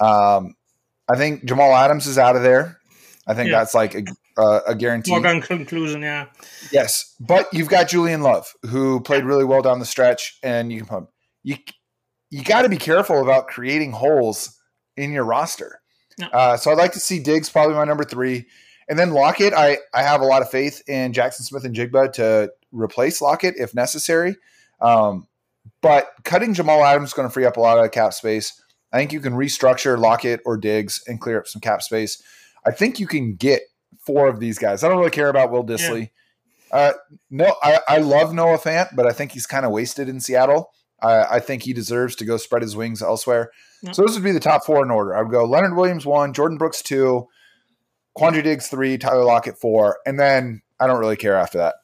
Um, I think Jamal Adams is out of there. I think yeah. that's like a, uh, a guarantee. Foregone conclusion, yeah. Yes, but you've got Julian Love, who played really well down the stretch, and you can put you you got to be careful about creating holes in your roster. No. Uh, so I'd like to see Diggs probably my number three. And then Lockett, I, I have a lot of faith in Jackson Smith-Njigba to replace Lockett if necessary. Um, but cutting Jamal Adams is going to free up a lot of cap space. I think you can restructure Lockett or Diggs and clear up some cap space. I think you can get four of these guys. I don't really care about Will Dissly. Yeah. Uh, no, I, I love Noah Fant, but I think he's kind of wasted in Seattle. I, I think he deserves to go spread his wings elsewhere. Yep. So those would be the top four in order. I would go Leonard Williams one, Jordyn Brooks two, Quandre Diggs three, Tyler Lockett four, and then I don't really care after that.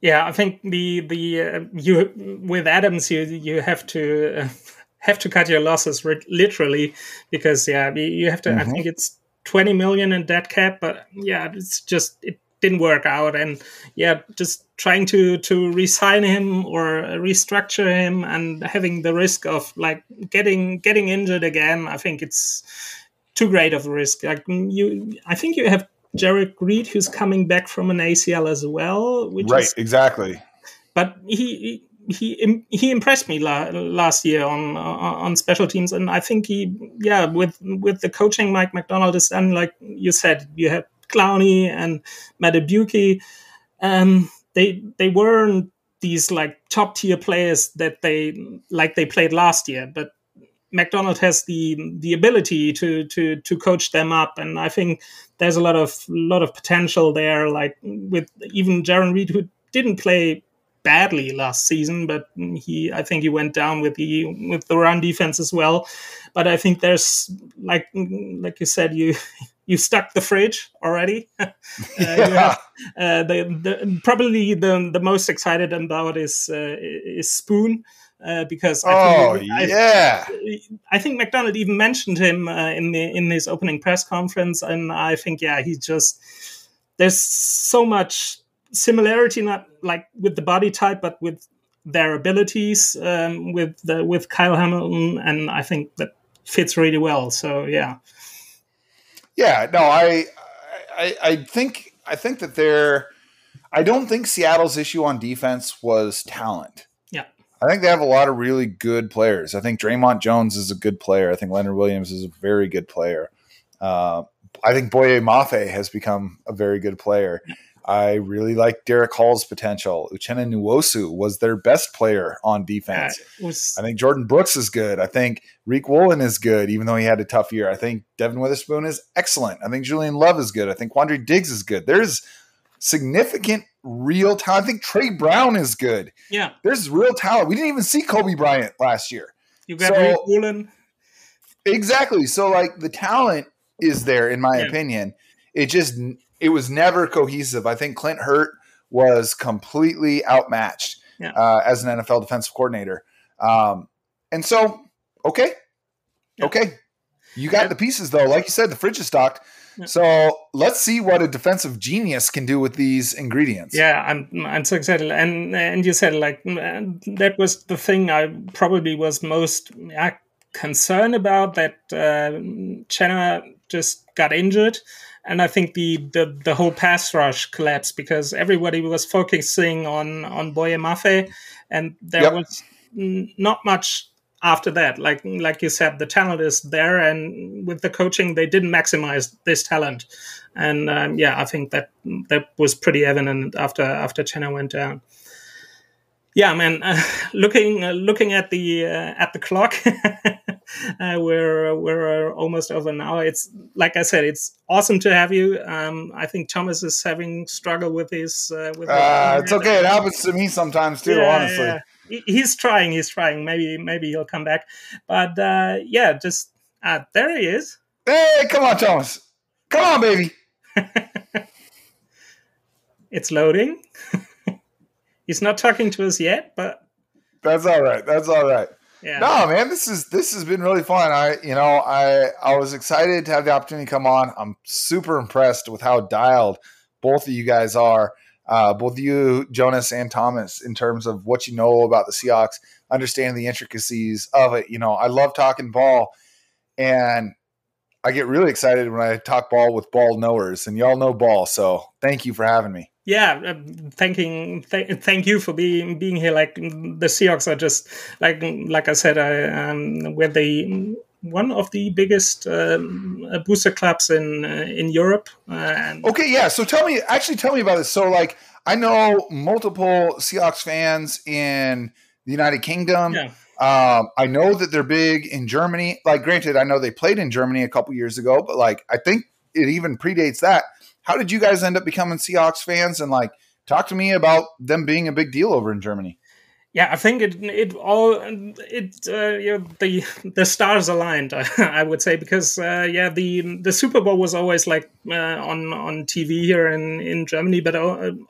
Yeah, I think the the uh, you with Adams you you have to uh, have to cut your losses literally because yeah you have to. Mm-hmm. I think it's twenty million in dead cap, but yeah, it's just it didn't work out. And yeah just trying to to resign him or restructure him and having the risk of like getting getting injured again i think it's too great of a risk. Like mm, you i think you have Jerrick Reed who's coming back from an acl as well right is, exactly. But he he he impressed me la- last year on on special teams, and I think he yeah with with the coaching Mike Macdonald is done like you said you have Clowney and Madubuike, um, they they weren't these like top tier players that they like they played last year, but Macdonald has the the ability to to to coach them up, and I think there's a lot of lot of potential there. Like with even Jarran Reed, who didn't play badly last season, but he I think he went down with the with the run defense as well. But I think there's like like you said, you you stuck the fridge already. uh, yeah. uh, the, the, probably the the most excited about is uh, is Spoon. Uh, because I oh think, yeah, I, I, think Macdonald even mentioned him uh, in the in his opening press conference, and I think yeah, he just there's so much similarity, not like with the body type, but with their abilities um, with the, with Kyle Hamilton, and I think that fits really well. So yeah. Yeah, no, I, I, I think I think that they're. I don't think Seattle's issue on defense was talent. Yeah, I think they have a lot of really good players. I think Dre'Mont Jones is a good player. I think Leonard Williams is a very good player. Uh, I think Boye Mafe has become a very good player. I really like Derick Hall's potential. Uchenna Nwosu was their best player on defense. Was, I think Jordyn Brooks is good. I think Riq Woolen is good, even though he had a tough year. I think Devon Witherspoon is excellent. I think Julian Love is good. I think Quandre Diggs is good. There's significant real talent. I think Tre Brown is good. Yeah. There's real talent. We didn't even see Coby Bryant last year. You got so, Riq Woolen. Exactly. So like the talent is there, in my yeah. opinion. It just it was never cohesive. I think Clint Hurtt was completely outmatched yeah. uh, as an NFL defensive coordinator. Um, and so, okay, yeah. okay, you got yeah. the pieces though. Like you said, the fridge is stocked. So let's see what a defensive genius can do with these ingredients. Yeah, I'm I'm so excited, and and you said like that was the thing I probably was most concerned about that uh, Chenna just got injured and I think the, the the whole pass rush collapsed because everybody was focusing on on Boye Mafe, and there yep. was not much after that. Like like you said, the talent is there, and with the coaching, they didn't maximize this talent. And um, yeah, I think that that was pretty evident after after Chenna went down yeah, man. Uh, looking uh, looking at the uh, at the clock, uh, we're we're almost over an hour. It's like I said, it's awesome to have you. Um, I think Thomas is having struggle with his. Uh, with uh, it's okay. It happens to me sometimes too. Yeah, honestly, yeah. he's trying. He's trying. Maybe maybe he'll come back. But yeah, just there he is. Hey, come on, Thomas. Come on, baby. it's loading. He's not talking to us yet, but that's all right. That's all right. No, man, this is this has been really fun. I, you know, I I was excited to have the opportunity to come on. I'm super impressed with how dialed both of you guys are. Uh, both you, Jonas and Thomas, in terms of what you know about the Seahawks, understand the intricacies of it. You know, I love talking ball, and I get really excited when I talk ball with ball knowers, and y'all know ball. So thank you for having me yeah uh, thanking th- thank you for being being here like the seahawks are just like like i said i um we're the one of the biggest um, uh, booster clubs in uh, in europe uh, okay yeah so tell me actually tell me about this so like i know multiple seahawks fans in the united kingdom yeah. Um, I know that they're big in Germany. Like, granted, I know they played in Germany a couple years ago, but like, I think it even predates that how did you guys end up becoming Seahawks fans? And like, talk to me about them being a big deal over in Germany. yeah, I think it it all it uh, you know, the the stars aligned. I would say because uh, yeah, the the Super Bowl was always like uh, on on TV here in in Germany, but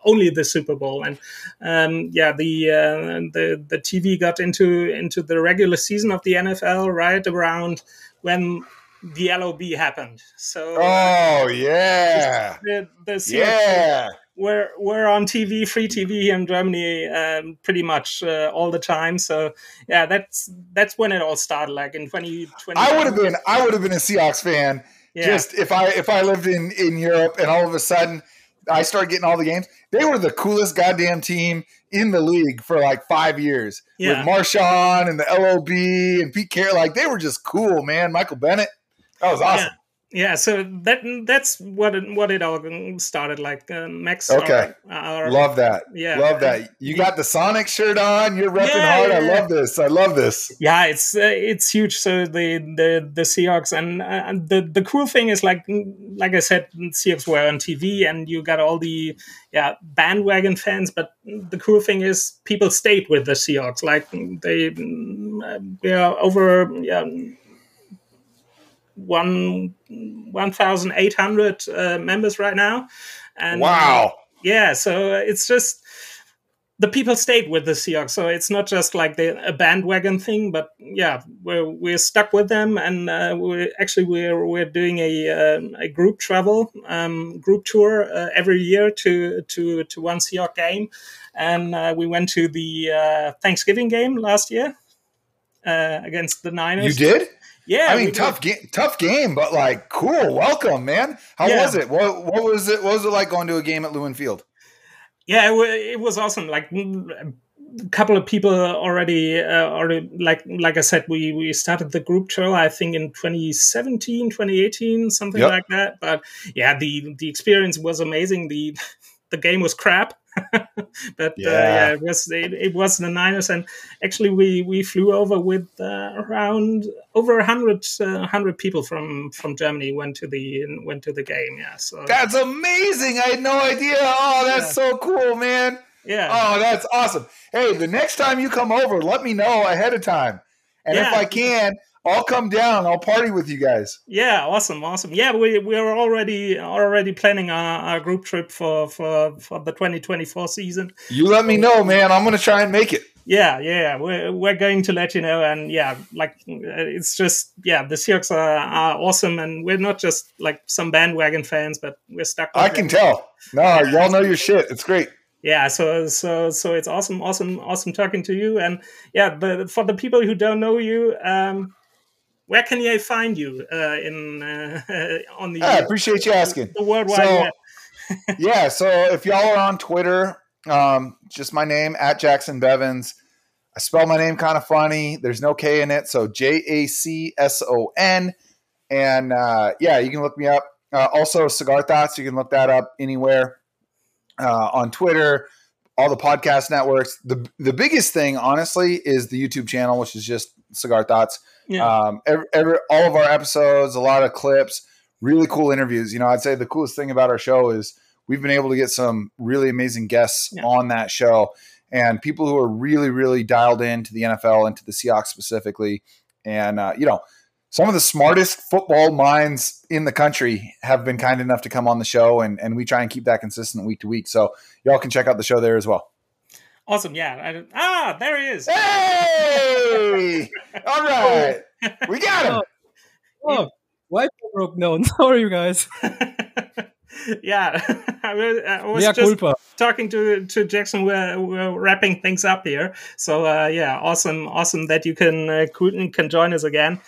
only the Super Bowl, and um, yeah, the uh, the the TV got into into the regular season of the NFL right around when the LOB happened. So oh yeah, the, the yeah we're we're on TV, free TV in Germany, um, pretty much uh, all the time. So yeah, that's that's when it all started. Like in 2020, I would have been I would have been a Seahawks fan. Yeah. Just if I if I lived in in Europe and all of a sudden I started getting all the games, they were the coolest goddamn team in the league for like five years yeah. with Marshawn and the LOB and Pete Carroll. Like they were just cool, man. Michael Bennett, that was awesome. Yeah yeah so that that's what it, what it all started like uh, max okay. Our, our, love that. Yeah. Love that. You got the sonic shirt on? You're repping yeah, hard. Yeah. i love this. I love this. Yeah it's uh, it's huge. So the the the seahawks and uh, the the cool thing is like like i said seahawks were on tv and you got all the yeah bandwagon fans but the cool thing is people stayed with the seahawks. Like they uh, yeah over yeah one 1,800 uh, members right now. And wow. Yeah, so it's just the people stayed with the Seahawks, so it's not just like the, a bandwagon thing, but yeah, we're we're stuck with them, and uh, we actually we're we're doing a uh, a group travel um, group tour uh, every year to to to one Seahawks game, and uh, we went to the uh, Thanksgiving game last year uh, against the Niners. You did? Yeah, I mean, tough game, tough game, but like, cool. Welcome, man. How yeah. was it? What what was it? What was it like going to a game at Lumen Field? Yeah, it, it was awesome. Like a couple of people already, uh, already like like I said, we we started the group trail. I think in 2017, 2018, something yep. like that. But yeah, the the experience was amazing. The the game was crap but yeah. Uh, yeah. it was it, it, was the Niners, and actually we we flew over with uh, around over a hundred uh, hundred people from from Germany went to the went to the game. Yeah, so that's amazing. I had no idea. Oh, that's yeah. so cool, man. Yeah. Oh, that's awesome. Hey, the next time you come over, let me know ahead of time, and yeah. if I can. I'll come down. I'll party with you guys. Yeah, awesome, awesome. Yeah, we we're already already planning our, our group trip for, for for the 2024 season. You let me know, man. I'm gonna try and make it. Yeah, yeah, we're we're going to let you know, and yeah, like it's just yeah, the Seahawks are, are awesome, and we're not just like some bandwagon fans, but we're stuck. I can tell. No, y'all know your shit. It's great yeah so so so it's awesome awesome awesome talking to you and yeah the, for the people who don't know you um where can I find you uh, in uh, on the? I appreciate you asking. The worldwide. So, yeah, so if y'all are on Twitter, um, just my name at Jacson Bevens. I spell my name kind of funny. There's no K in it, so J A C S O N. And uh, yeah, you can look me up. Uh, also, Cigar Thoughts. You can look that up anywhere uh, on Twitter, all the podcast networks. The the biggest thing, honestly, is the YouTube channel, which is just Cigar Thoughts. Yeah. Um, every, every, all of our episodes, a lot of clips, really cool interviews. You know, I'd say the coolest thing about our show is we've been able to get some really amazing guests yeah. on that show and people who are really, really dialed into the NFL and to the Seahawks specifically. And, uh, you know, some of the smartest football minds in the country have been kind enough to come on the show, and, and we try and keep that consistent week to week. So y'all can check out the show there as well. Awesome. Yeah. I, ah, there he is. Hey! All right. We got him. Oh, oh why broke? No, sorry, you guys. yeah, I was, I was just culpa. talking to to Jacson. We're, we're wrapping things up here. So uh, yeah, awesome, awesome that you can uh, can join us again.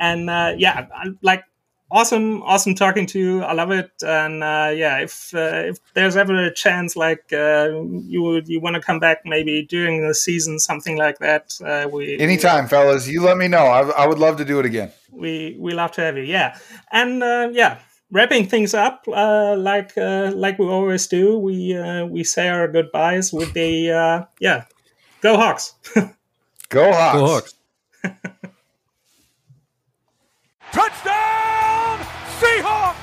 And uh, yeah, like awesome awesome talking to you. I love it. And uh, yeah if uh, if there's ever a chance like uh, you you want to come back maybe during the season something like that uh, we anytime we, fellas. You let me know. I, I, would love to do it again. We we love to have you. Yeah. And uh, yeah wrapping things up uh, like like we always do we we say our goodbyes with the yeah go hawks. Go hawks. Go hawks. Touchdown! Seahawks!